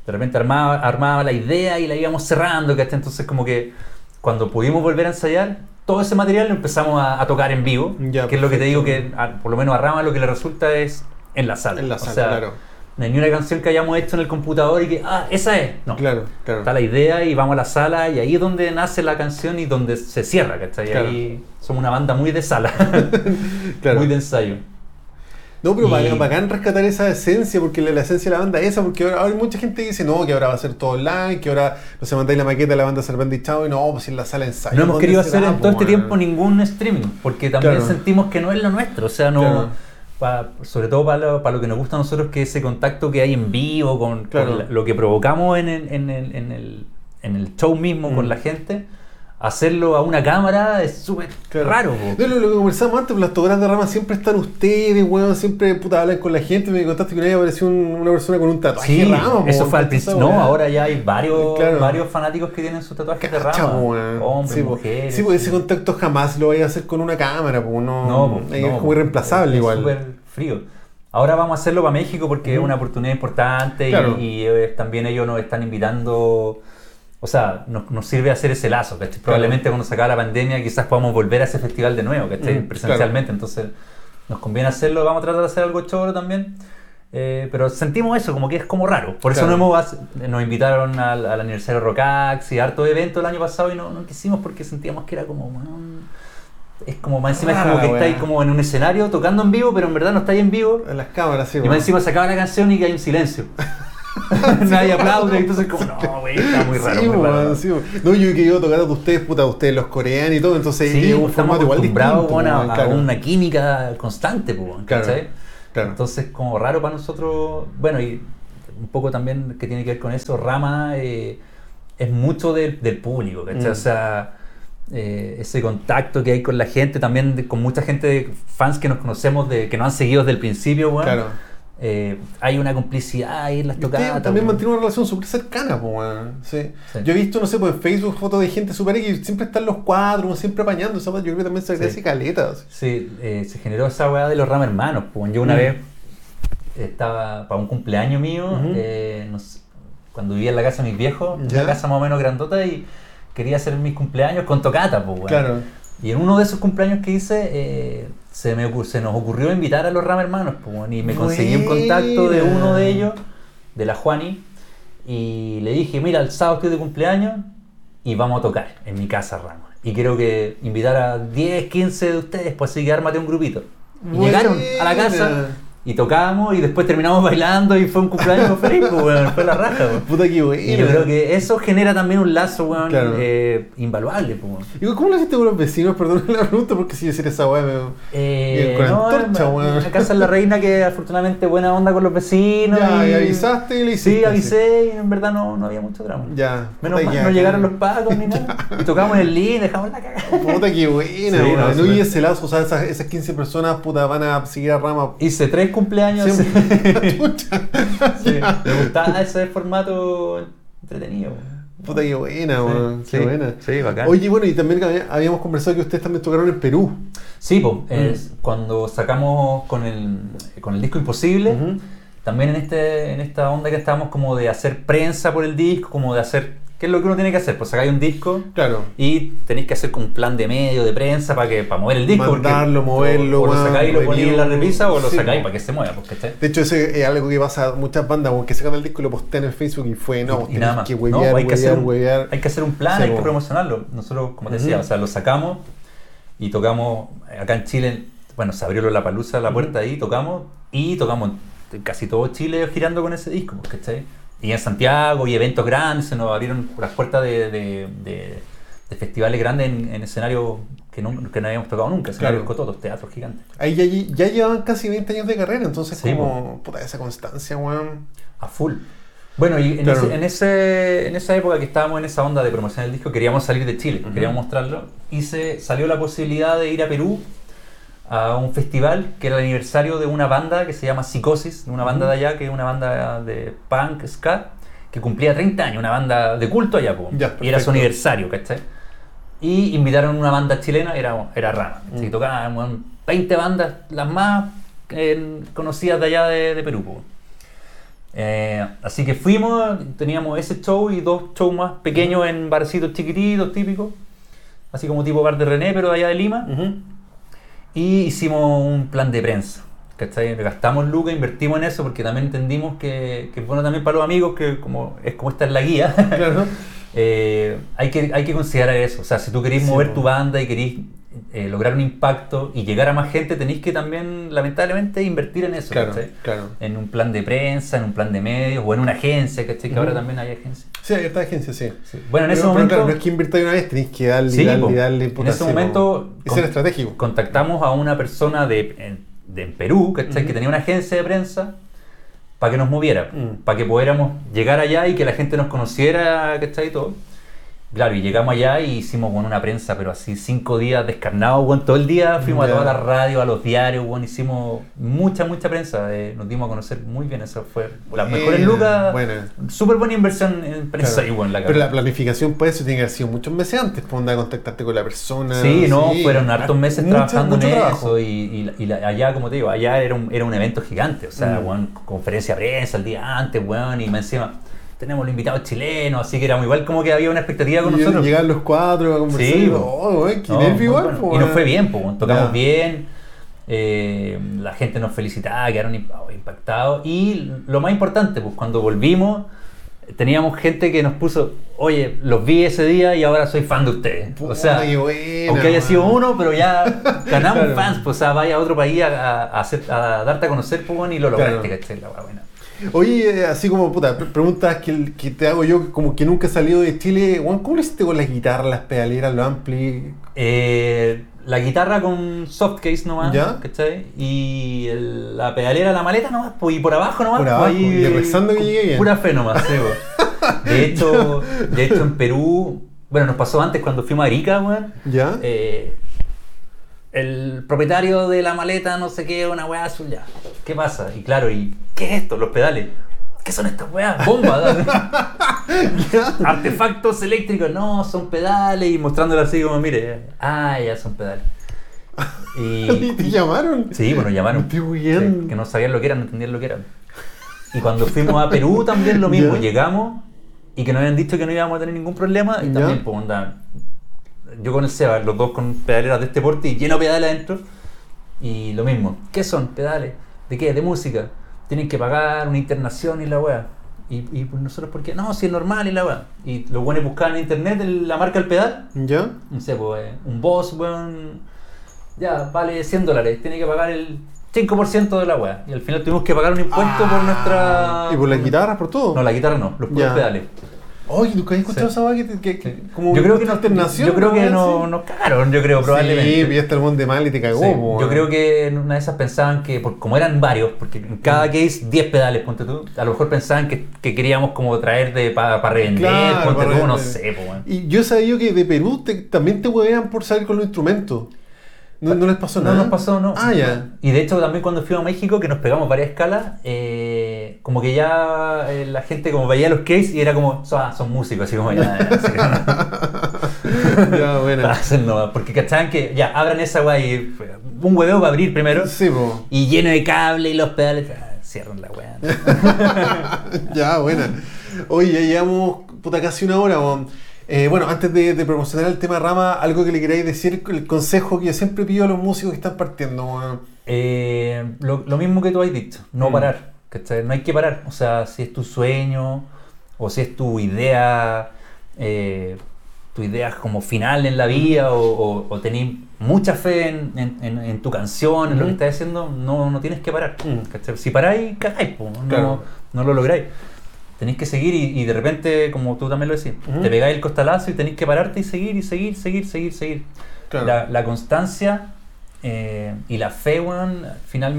de repente armaba, armaba la idea y la íbamos cerrando, ¿cachai? Entonces, como que cuando pudimos volver a ensayar, todo ese material lo empezamos a, a tocar en vivo, Ya, que es lo que te digo perfecto. que, a- por lo menos a Rama, lo que le resulta es en la sala. En la O sala, sea, claro. No hay ni una canción que hayamos hecho en el computador y que, ah, esa es. No. Claro, claro. Está la idea y vamos a la sala y ahí es donde nace la canción y donde se cierra, ¿cachai? Claro. Ahí somos una banda muy de sala, Claro. muy de ensayo. No, pero Y- bacán, rescatar esa esencia, porque la, la esencia de la banda es esa, porque ahora, ahora hay mucha gente que dice, no, que ahora va a ser todo online, que ahora no se mandáis la maqueta de la banda Servando y y no, pues en la sala de ensayo. No hemos ¿dónde querido hacer en todo este tiempo ningún streaming, porque también Claro. sentimos que no es lo nuestro, o sea, no... Claro. Pa- sobre todo para lo, para lo que nos gusta a nosotros, que ese contacto que hay en vivo, con, con Claro. la- lo que provocamos en el, en el, en el, en el show mismo Mm. con la gente, hacerlo a una cámara es súper Claro. raro. po. No, lo, lo que conversamos antes, las tocadas de rama siempre están ustedes, weón, siempre puta hablan con la gente. Me contaste que una vez apareció un- una persona con un tatuaje Sí, de rama, po, eso fue al ¿cachai esa principio. No, ahora ya hay varios, Claro. varios fanáticos que tienen sus tatuajes de rama. po, weón. Hombres, sí, po. mujeres. Sí, pues ese contacto jamás lo vais a hacer con una cámara, pues no, No, po, es no, como po. irreemplazable Es igual. súper frío. Ahora vamos a hacerlo para México porque es una oportunidad importante y, eh, también ellos nos están invitando. O sea, nos, nos sirve hacer ese lazo, ¿cachai? Probablemente cuando se acabe la pandemia quizás podamos volver a ese festival de nuevo, ¿cachai? Mm, Presencialmente. Entonces, nos conviene hacerlo, vamos a tratar de hacer algo choro también. Eh, pero sentimos eso, como que es como raro. Por eso Claro. no hemos, hac- nos invitaron al, al aniversario Rockax y harto evento el año pasado y no, no quisimos porque sentíamos que era como... weón, es como más encima es como Ah, que estáis como en un escenario tocando en vivo, pero en verdad no estáis en vivo. En las cámaras, sí, Y más encima se acaba la canción y que hay un silencio. Nadie aplaude, entonces como, no, güey, está muy raro, sí, muy raro. sí. No, yo que iba a tocar a ustedes, puta, ustedes los coreanos y todo, entonces Sí, es un estamos formato igual distinto, bueno, a, a claro. una química constante, pues, Claro. ¿cachai? Claro. Entonces, como raro para nosotros, bueno, y un poco también que tiene que ver con eso, Rama eh, es mucho del, del público, ¿cachai? Mm. O sea, eh, ese contacto que hay con la gente, también de- con mucha gente, fans que nos conocemos, de, que nos han seguido desde el principio, weón. Claro. Eh, hay una complicidad ahí en las tocadas. también mantiene una relación súper cercana, pues, weón. Sí. Sí. Yo he visto, no sé, pues en Facebook fotos de gente súper y siempre están los cuadros, siempre apañando. Yo creo que también se agradece Sí. caleta. así. Sí, eh, se generó esa weá de los Rama Hermanos. Yo una Mm. vez estaba para un cumpleaños mío, eh, no sé, cuando vivía en la casa de mis viejos, Ya. una casa más o menos grandota, y quería hacer mis cumpleaños con tocata, pues. Claro. Y en uno de esos cumpleaños que hice, se, me, se nos ocurrió invitar a los Rama Hermanos, pues, y me conseguí un contacto de uno de ellos, de la Juani, y le dije, mira, el sábado estoy de cumpleaños y vamos a tocar en mi casa Rama. Y quiero que invitar a 10, 15 de ustedes, pues así que ármate un grupito. Y llegaron a la casa. Y tocábamos y después terminamos bailando y fue un cumpleaños feliz, pues, weón, fue la raja, weón. Puta que buena. Y yo creo que eso genera también un lazo, weón, Claro. eh, invaluable, pues, weón. Digo, ¿cómo lo hiciste con los vecinos? Perdón la pregunta, porque si decir esa weá me. Eh, con no, antorcha, weón. la casa de la reina que afortunadamente buena onda con los vecinos. Ya, y, y avisaste y le hiciste. Sí, avisé y en verdad no, no había mucho drama. Ya. Menos mal, ya, no ya. llegaron los pagos ni nada. Y tocamos en el link, dejamos la cagada. Puta que buena, Sí, weón. no, no, y ese lazo, o sea, esas, esas 15 personas, puta, van a seguir a rama. Hice tres cumpleaños. Sí, Chucha. me gustaba ese formato entretenido. Puta que buena, weón. Sí, Qué sí, buena. sí, bacán. Oye, bueno, y también había- habíamos conversado que ustedes también tocaron en Perú. Sí, pues, Mm. es cuando sacamos con el, con el disco Imposible, también en, este, en esta onda que estábamos como de hacer prensa por el disco, como de hacer, ¿qué es lo que uno tiene que hacer? Pues sacáis un disco Claro. y tenéis que hacer un plan de medio, de prensa, para que para mover el disco. porque Mandarlo, moverlo, O, o lo sacáis y lo ponéis en la repisa o lo Sí, sacáis para que se mueva, porque ¿cachai? De hecho, ese es algo que pasa a muchas bandas, weón, que sacan el disco y lo postean en Facebook y fue, no, vos y nada más. que No, huevear, hay, que hacer huevear, un, huevear. hay que hacer un plan, Sí, hay que promocionarlo. Nosotros, como te decía, Ujú. o sea, lo sacamos y tocamos acá en Chile. Bueno, se abrió la palusa, la puerta ahí, tocamos y tocamos en casi todo Chile girando con ese disco, pues, ¿cachai? Y en Santiago y eventos grandes, se nos abrieron las puertas de, de- de- de festivales grandes en, en escenarios que no, que no habíamos tocado nunca, escenarios Claro. cototos, teatros gigantes. Ahí ya, ya llevaban casi 20 años de carrera, entonces Sí, como, puta, esa constancia, weón. A full. Bueno, y en, Claro. ese- en, ese, en esa época que estábamos en esa onda de promocionar el disco, queríamos salir de Chile, queríamos mostrarlo, y se salió la posibilidad de ir a Perú a un festival que era el aniversario de una banda que se llama Psicosis, de una banda de allá, que es una banda de punk, ska, que cumplía 30 años, una banda de culto allá, po. Ya, y era su aniversario, ¿cachai? Y invitaron a una banda chilena, era, era ¿cachai? Mm. tocaban weón, 20 bandas, las más eh, conocidas de allá de, de Perú, po. Eh, así que fuimos, teníamos ese show y dos shows más pequeños en barcitos chiquititos, típicos, así como tipo bar de René, pero de allá de Lima. Y hicimos un plan de prensa. ¿cachai? Gastamos lucas, invertimos en eso porque también entendimos que, que es bueno también para los amigos, que como es como esta es la guía, Claro. eh, hay, que, hay que considerar eso. O sea, si tú querés Sí, mover tu banda y querés eh, lograr un impacto y llegar a más gente, tenéis que también, lamentablemente, invertir en eso. Claro, ¿cachai? claro. En un plan de prensa, en un plan de medios o en una agencia, ¿cachai? Que ahora Ujú. también hay agencias. Sí, hay esta agencia, sí. Bueno, en ese Pero- pero momento... claro, no es que invirtáis una vez, tenéis que darle, Sí, darle. En ese momento con- estratégico. contactamos a una persona de, en, de en Perú, ¿cachai? Ujú. que tenía una agencia de prensa para que nos moviera, Mm. para que pudiéramos llegar allá y que la gente nos conociera, ¿cachai? Y todo. Claro, y llegamos allá y hicimos con una prensa, pero así cinco días descarnados, bueno, todo el día fuimos a todas las radios, a los diarios, bueno, hicimos mucha, mucha prensa, eh, nos dimos a conocer muy bien, eso fue las Buena, mejores lucas, súper buena inversión en prensa Claro. y bueno, la Pero la planificación para eso tiene que haber sido muchos meses antes, para onda contactarte con la persona. Sí, no, sí. fueron hartos meses Mucho- trabajando mucho en trabajo. eso y, y- y la- allá, como te digo, allá era un, era un evento gigante, o sea, Mm. weón, conferencia de prensa el día antes, weón, y más encima tenemos los invitados chilenos, así que era muy igual como que había una expectativa con Y nosotros. llegaban los cuatro a conversar. Sí, y, po. oh, güey, qué No, nervio muy igual, bueno. po, Y nos fue bien, weón, tocamos Ya. bien, eh, la gente nos felicitaba, quedaron oh, impactados y lo más importante, pues cuando volvimos teníamos gente que nos puso, oye, los vi ese día y ahora soy fan de ustedes. o sea, buena, aunque haya sido uno, pero ya ganamos Claro. fans, pues, o sea, vaya a otro país a, hacer- a darte a conocer, pues, y lo lograste, Claro. ¿cachai? La buena. Oye, eh, así como, puta, pre- preguntas que, que te hago yo, como que nunca he salido de Chile. Juan, ¿cómo lo hiciste con las guitarras, las pedaleras, los ampli? Eh, la guitarra con softcase nomás, Ya. ¿cachai? Y el- la pedalera, la maleta nomás, pues, y por abajo nomás. Por pues, abajo, ahí, y rezando que llegue bien. Pura fe nomás, sí, pues. De hecho, de hecho, en Perú, bueno, nos pasó antes cuando fuimos a Arica, weón. ¿Ya? eh, el propietario de la maleta, no sé qué, una weá azul, ya. ¿Qué pasa? Y claro, ¿y qué es esto? Los pedales. ¿Qué son estas weas? Bombas. Artefactos eléctricos. No, son pedales. Y mostrándolo así como, mire, ah, ya son pedales. ¿Y Y, te llamaron? sí, bueno, llamaron. Estoy huyendo. Sí, que no sabían lo que eran, no entendían lo que eran. Y cuando fuimos a Perú también lo mismo. Ya. Llegamos y que nos habían dicho que no íbamos a tener ningún problema. Y Ya. también, pues, onda, yo con el Seba, los dos con pedaleras de este porte y lleno de pedales adentro. Y lo mismo. ¿Qué son pedales? ¿De qué? De música. Tienen que pagar una internación y la weá. Y, y pues nosotros, ¿por qué? No, si es normal y la weá. Y los buenos buscaban en internet el- la marca del pedal. ¿Ya? No sé, pues, eh, un Boss, weón. Ya, vale 100 dólares. Tiene que pagar el 5% de la weá. Y al final tuvimos que pagar un impuesto por nuestra. Ah. ¿Y por las guitarras, por todo? No, la guitarra no, los puros pedales. Oye, ¿nunca has escuchado Sí. esa vaina que, que, que- como yo creo que alternación? Yo creo que ¿no? no, Sí. nos cagaron, yo creo, probablemente. Sí, pillaste el mundo de mal y te cagó. Sí, po, yo creo que en una de esas pensaban que, por, como eran varios, porque en cada case 10 pedales, ponte tú, a lo mejor pensaban que, que queríamos como traer de para revender, Claro, ponte tú, no sé, weón. Y yo sabía que de Perú te- también te huevean por salir con los instrumentos. ¿No, no les pasó No nada? nos pasó, no. Ah, ya. Y de hecho también cuando fuimos a México, que nos pegamos varias escalas, eh, como que ya eh, la gente como veía los case y era como, "Ah, son músicos, así como ya. ya, bueno. Hacen nomás, porque cachaban que ya abran esa weá y un hueveo va a abrir primero Sí, po. y lleno de cable y los pedales, ah, cierran la weá. ya, buena. Oye, ya llevamos puta casi una hora. weón. Eh, bueno, antes de, de promocionar el tema Rama, algo que le queráis decir, el consejo que yo siempre pido a los músicos que están partiendo. Eh, lo, lo mismo que tú has dicho, no Mm. parar. ¿cachai? No hay que parar. O sea, si es tu sueño o si es tu idea, eh, tu idea como final en la vida o, o, o tenés mucha fe en, en- en- en tu canción, en lo que Ujú. estás haciendo, no, no tienes que parar. Mm. ¿cachai? Si paráis, cagáis, po, no, no lo lográis. Tenéis que seguir y, y de repente, como tú también lo decís, Ujú. te pegáis el costalazo y tenéis que pararte y seguir y seguir, seguir, seguir, seguir. Claro. La, la constancia eh, y la fe, weón,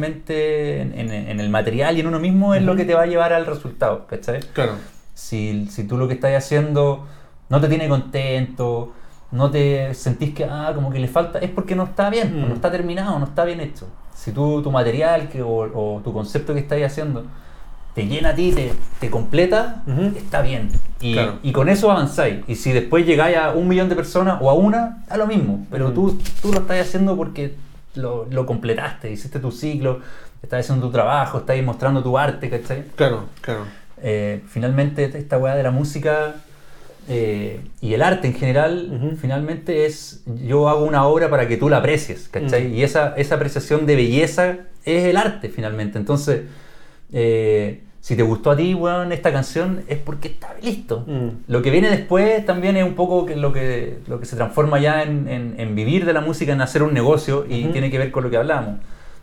finalmente en, en- en el material y en uno mismo es lo que te va a llevar al resultado, ¿cachai? Claro. Si, si tú lo que estás haciendo no te tiene contento, no te sentís que, ah, como que le falta, es porque no está bien, Mm. no está terminado, no está bien hecho. Si tú, tu material que, o, o tu concepto que estás haciendo te llena a ti, te, te completa, Ujú. está bien. Y, Claro. y con eso avanzáis. Y si después llegáis a un millón de personas o a una, da lo mismo. Pero Mm. tú, tú lo estás haciendo porque lo, lo completaste, hiciste tu ciclo, estás haciendo tu trabajo, estás mostrando tu arte, ¿cachai? Claro, claro. Eh, finalmente esta weá de la música eh, y el arte en general, Ujú. finalmente es, yo hago una obra para que tú la aprecies, ¿cachai? Mm. Y esa, esa apreciación de belleza es el arte finalmente. Entonces, eh, si te gustó a ti, weón, esta canción es porque está listo. Mm. Lo que viene después también es un poco lo que, lo que se transforma ya en, en- en vivir de la música, en hacer un negocio y Ujú. tiene que ver con lo que hablamos,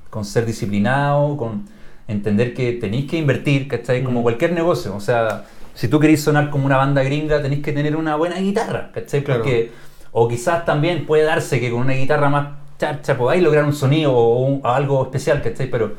con ser disciplinado, con entender que tenéis que invertir, ¿cachai? Como Mm. cualquier negocio, o sea, si tú queréis sonar como una banda gringa, tenéis que tener una buena guitarra, ¿cachai? Claro. Porque, o quizás también puede darse que con una guitarra más charcha podáis lograr un sonido o, un- o algo especial, ¿cachai? Pero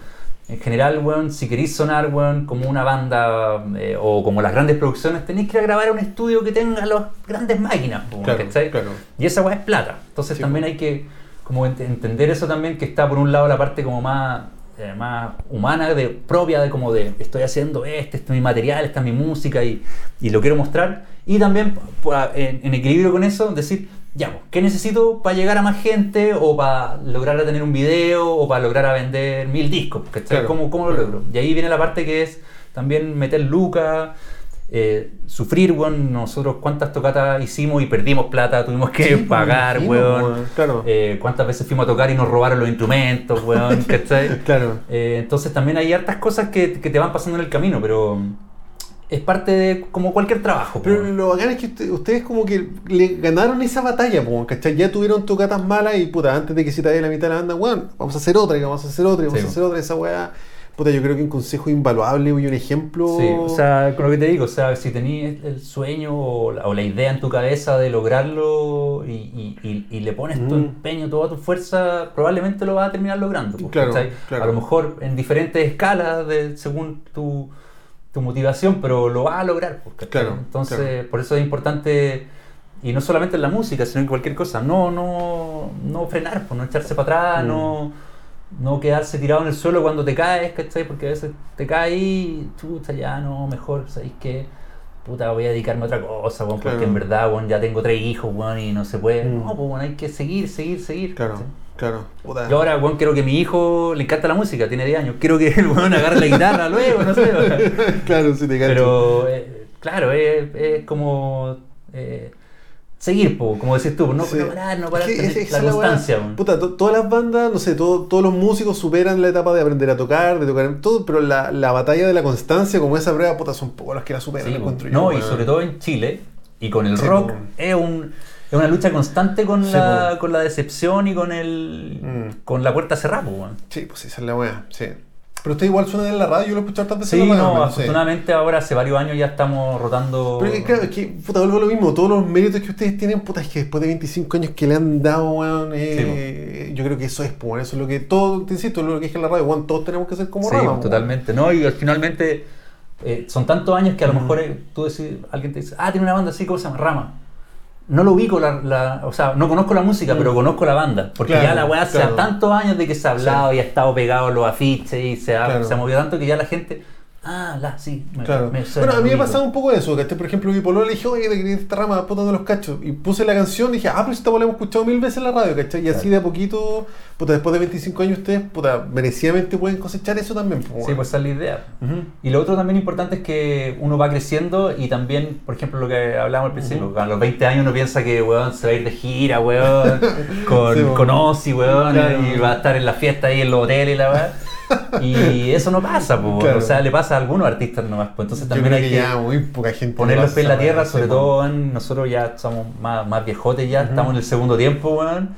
en general, weón, si queréis sonar, weón, como una banda eh, o como las grandes producciones, tenéis que ir a grabar a un estudio que tenga las grandes máquinas, weón, Claro, ¿cachai? claro. Y esa weá es plata. Entonces Sí, también hay que como ent- entender eso también, que está por un lado la parte como más, eh, más humana, de, propia de como de estoy haciendo este, este es mi material, esta es mi música y, y lo quiero mostrar. Y también en, en equilibrio con eso, decir, ya, pues, ¿qué necesito para llegar a más gente o para lograr a tener un video o para lograr a vender mil discos? Claro, ¿Cómo, cómo lo claro. logro? Y ahí viene la parte que es también meter lucas, eh, sufrir, weón. Nosotros cuántas tocatas hicimos y perdimos plata, tuvimos que Sí, pues, pagar, imagino, weón. weón, claro. Eh, cuántas veces fuimos a tocar y nos robaron los instrumentos, weón, ¿cachai? Claro. Eh, entonces también hay hartas cosas que, que te van pasando en el camino, pero es parte de como cualquier trabajo. Pero lo bacán es que usted- ustedes como que le ganaron esa batalla, po, ¿cachai? Ya tuvieron tocatas malas y puta, antes de que se te la mitad de la banda, weón, vamos a hacer otra, y vamos a hacer otra, y vamos Sí, a hacer otra, esa weá. puta, yo creo que un consejo invaluable y un ejemplo. Sí, o sea, con lo que te digo, o sea, si tenías el sueño o la, o la idea en tu cabeza de lograrlo y, y- y- y le pones tu Mm. empeño, toda tu fuerza, probablemente lo vas a terminar logrando. Claro, claro. A lo mejor en diferentes escalas de, según tu, tu motivación, pero lo vas a lograr. pues, Entonces, claro. por eso es importante, y no solamente en la música, sino en cualquier cosa, no, no, no frenar, pues, no echarse para atrás, Mm. no, no quedarse tirado en el suelo cuando te caes, ¿cachai? Porque a veces te caes y chuta, ya no, mejor, ¿sabéis qué? Puta, voy a dedicarme a otra cosa, porque en verdad, ya tengo tres hijos, y no se puede. Mm. No, pues, weón, hay que seguir, seguir, seguir. Claro, ¿cachai? Claro. Puta. Yo ahora, weón, quiero que mi hijo le encanta la música, tiene 10 años. Quiero que el weón agarre la guitarra luego, no sé. claro, sí te cacho. Pero, eh, claro, es, es como eh, seguir, po, como decís tú, no, Sí. no parar, no parar, Es la constancia. weón. Puta, to- todas las bandas, no sé, todo- todos los músicos superan la etapa de aprender a tocar, de tocar todo, pero la, la batalla de la constancia, como esa prueba, puta, son pocos los que la superan, Sí, la yo, no, y sobre todo en Chile, y con el Sí, rock, es, un, es una lucha constante con, Sí, la, po. con la decepción y con el Mm. con la puerta cerrada. po, weón. Sí, pues esa es la weá, sí. Pero usted igual suena en la radio, yo lo he escuchado tantas Sí, veces radio. no, menos, sí. afortunadamente ahora hace varios años ya estamos rotando. Pero es que, claro, es que, puta, vuelvo a lo mismo, todos los méritos que ustedes tienen, puta, es que después de 25 años que le han dado, weón, eh, yo creo que eso es, pues, weón, eso es lo que todo, te insisto, lo que dije en la radio, weón, todos tenemos que ser como Sí, Rama, weón. totalmente. No, y finalmente eh, son tantos años que a lo Mm. mejor eh, tú decís, alguien te dice, ah, tiene una banda así, ¿cómo se llama? Rama. No lo ubico, la, la- o sea, no conozco la música, Mm. pero conozco la banda. Porque Claro, ya la weá hace claro. tantos años de que se ha hablado y ha estado pegado en los afiches y se ha, Claro. se ha movido tanto que ya la gente, ah, la, sí, me, Claro. me bueno, a mí me ubico". pasaba un poco eso, que por ejemplo mi pololo le dije, oye, de esta rama, puta de los cachos. Y puse la canción y dije, ah, pero esta bola la hemos escuchado mil veces en la radio, ¿cachai? Y así de a poquito, puta, después de 25 años ustedes, puta, merecidamente pueden cosechar eso también. pues, Sí, pues esa es la idea. Y lo otro también importante es que uno va creciendo y también, por ejemplo, lo que hablábamos al principio, a los 20 años uno piensa que weón, se va a ir de gira, weón, con, Sí, con Ozzy, weón, Claro. y va a estar en la fiesta ahí en los hoteles y la weón. Y eso no pasa, pues, Claro. o sea, le pasa a algunos artistas nomás. Pues, entonces también hay que que, ya muy poca gente poner los pies en la tierra, sobre todo en- nosotros ya somos más, más viejotes ya, estamos en el segundo tiempo, weón.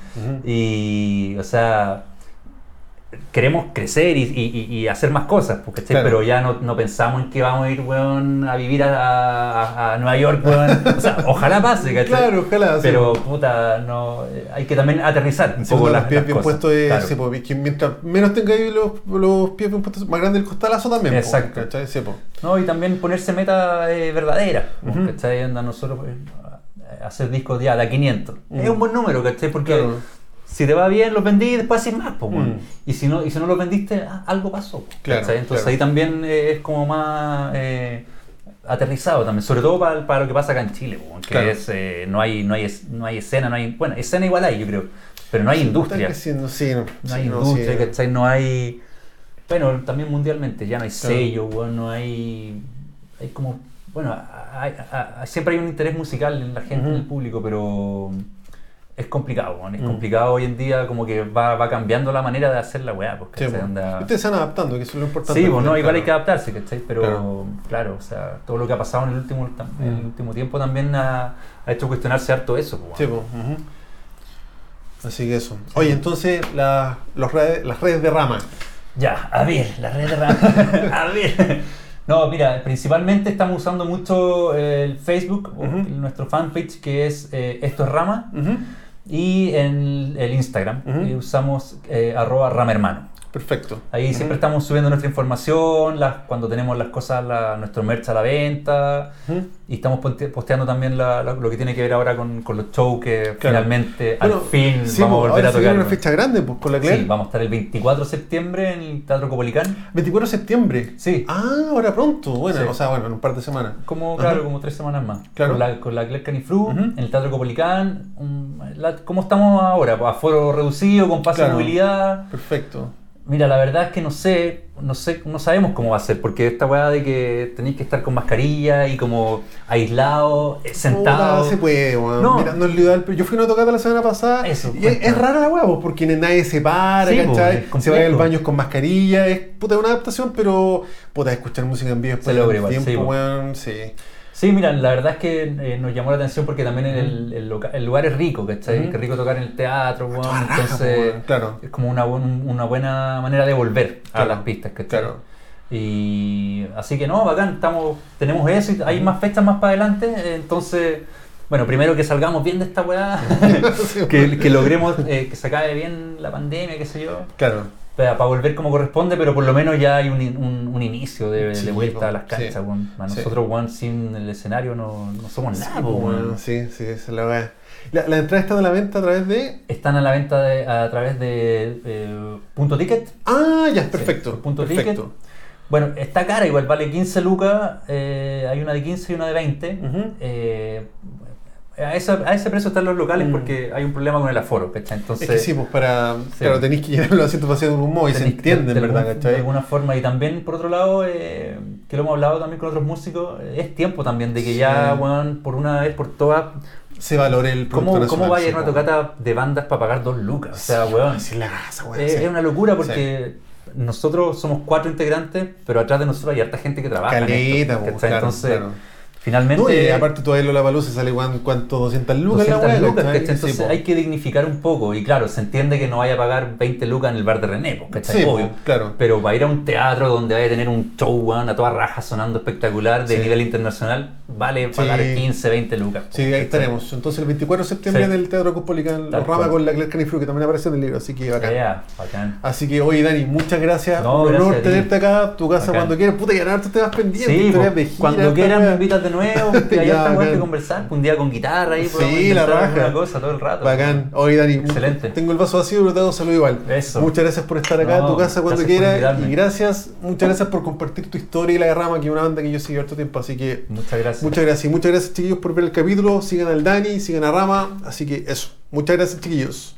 Y, o sea, queremos crecer y, y- y- hacer más cosas, porque Claro. pero ya no, no pensamos en que vamos a ir, weón, a vivir a, a- a Nueva York, weón. O sea, ojalá pase, ¿cachai? Claro, ojalá. Pero, pues. puta, no, hay que también aterrizar un poco pues, las, los pies las bien cosas. puestos es, Claro. sí, pues, que mientras menos tenga ahí los, los pies bien puestos, más grande el costalazo también. pues, Exacto. ¿cachai? Sí, pues. No, y también ponerse meta eh, verdadera, Ujú. ¿cachai? Anda nosotros eh, hacer discos ya de a 500. Es un buen número, ¿cachai? Porque Claro. Si te va bien, los vendí y después haces más, pues. Mm. Y si no, y si no los vendiste, ah, algo pasó. Entonces claro. ahí también eh, es como más eh, aterrizado también, sobre todo para, para lo que pasa acá en Chile, que Claro. es eh, no hay, no hay no hay escena, no hay. Bueno, escena igual hay, yo creo, pero no hay industria. Sí, no, No sí, hay no, industria, sí. ¿cachai? No hay. Bueno, también mundialmente, ya no hay sello, no hay. Hay como. Bueno, hay- hay- siempre hay un interés musical en la gente, en el público, pero es complicado, es Mm. complicado hoy en día, como que va, va cambiando la manera de hacer la weá, Sí, ¿cachai? pues. Onda- Ustedes se van adaptando, que eso es lo importante. Sí, al pues no, igual hay que adaptarse, ¿cachai? Pero Claro. claro. o sea, todo lo que ha pasado en el último, en el Mm. último tiempo también ha, ha hecho cuestionarse harto eso, pues, Sí, pues. Así que eso. Oye, entonces la- los redes, las redes de rama. Ya, a ver, la red de rama. a ver. No, mira, principalmente estamos usando mucho el Facebook, o Ujú. nuestro fanpage que es eh, Esto es Rama, Ujú. Y en el Instagram eh, usamos eh, arroba ramermano. Perfecto. Ahí Ujú. siempre estamos subiendo nuestra información, las, cuando tenemos las cosas, la- nuestro merch a la venta, y estamos poste- posteando también la- la- lo que tiene que ver ahora con, con los shows que Claro. finalmente, Bueno, al fin, sí, vamos a volver ahora a tocar. una fecha grande, pues, con la Claire. Sí, vamos a estar el 24 de septiembre en el Teatro Copolicán. 24 de septiembre. Sí. Ah, ahora pronto. Bueno, Sí. o sea, bueno, en un par de semanas. Como, Ajá. claro, como tres semanas más. Claro. Con la, con la Claire Canifru, en el Teatro Copolicán. un- la- ¿Cómo estamos ahora? Aforo reducido, con pase Claro. de movilidad. Perfecto. Mira, la verdad es que no sé, no sé, no sabemos cómo va a ser, porque esta weá de que tenéis que estar con mascarilla y como aislado, eh, sentado. Puta, se puede, weón. No. Mira, no es lo ideal, pero yo fui a una tocata la semana pasada. Eso, y es, es rara la weá, porque nadie se para, Sí, ¿cachai? se va al complejo. baño con mascarilla. Es puta una adaptación, pero puta, escuchar música en vivo después Se logra de tiempo, sí, weón, sí. Sí, mira, la verdad es que eh, nos llamó la atención porque también en el, el loca- el lugar es rico, ¿cachai? Ujú. Qué rico tocar en el teatro, raja, Entonces, pues, claro. es como una, una buena manera de volver a las pistas, ¿cachai? claro. Y así que no, bacán, estamos, tenemos eso y hay más fechas más para adelante, entonces, bueno, primero que salgamos bien de esta weá, que, que logremos eh, que se acabe bien la pandemia, qué sé yo. Claro. Para, para volver como corresponde, pero por lo menos ya hay un, un, un inicio de, Sí, de vuelta po, a las canchas, sí. A Sí. Nosotros, weón, sin el escenario no, no somos nada, Sí, po, bueno, weón. sí, sí, esa es la weá. La, la entrada está a la venta a través de. Están a la venta de- a través de eh, Punto Ticket. Ah, ya, perfecto. punto perfecto. ticket. Bueno, está cara, igual vale 15 lucas, eh, hay una de 15 y una de 20. Ujú. Eh, a, esa- a ese precio están los locales Mm. porque hay un problema con el aforo, ¿cachai? Entonces, Es que sí, pues para. Sí. Claro, tenéis que llenar los asientos vacíos de algún modo y se tenéis que- entiende, de, en ¿verdad? algún- de alguna forma. Y también, por otro lado, eh, que lo hemos hablado también con otros músicos, eh, es tiempo también de que Sí. ya, weón, por una vez por todas, Se valore el producto ¿cómo, nacional. ¿cómo va a ir una tocata de bandas para pagar dos lucas? O sea, Sí, weón. es la casa, weón, Es, es una locura porque nosotros somos cuatro integrantes, pero atrás de nosotros hay harta gente que trabaja. en esto, Caleta, pues, Entonces, claro. Finalmente. No, y aparte todavía la Palusa sale cuánto, 200 lucas 200 la lucas, ¿cachai? Entonces Sí, hay que dignificar un poco. Y claro, se entiende que no vaya a pagar 20 lucas en el bar de René, ¿cachai? Sí, Obvio. claro. Pero para ir a un teatro donde vaya a tener un show a toda raja sonando espectacular de Sí. nivel internacional, vale pagar Sí. 15, 20 lucas. Sí, ahí ¿cachai? estaremos. Entonces el 24 de septiembre en el Teatro Cospolican, Rama cual. con la Claire Canifru, que también aparece en el libro, así que bacán. Así que, oye, Dani, muchas gracias. No, Un honor gracias tenerte acá, tu casa Bacán. cuando quieras. Puta, y historias po, de gira. cuando esta quieran me invitas de nuevo, que weá que bacán. conversar, un día con guitarra ahí, podemos Sí, la raja. alguna cosa todo el rato. Bacán. Oye, Dani, Excelente. tengo el vaso vacío, pero te hago salud igual. Eso. Muchas gracias por estar acá en No, tu casa cuando quieras. Y gracias, muchas gracias por compartir tu historia y la Garrama, que es una banda que yo sigo harto tiempo. Así que Muchas gracias. muchas gracias. Y muchas gracias, chiquillos, por ver el capítulo. Sigan al Dani, sigan a Rama. Así que eso. Muchas gracias, chiquillos.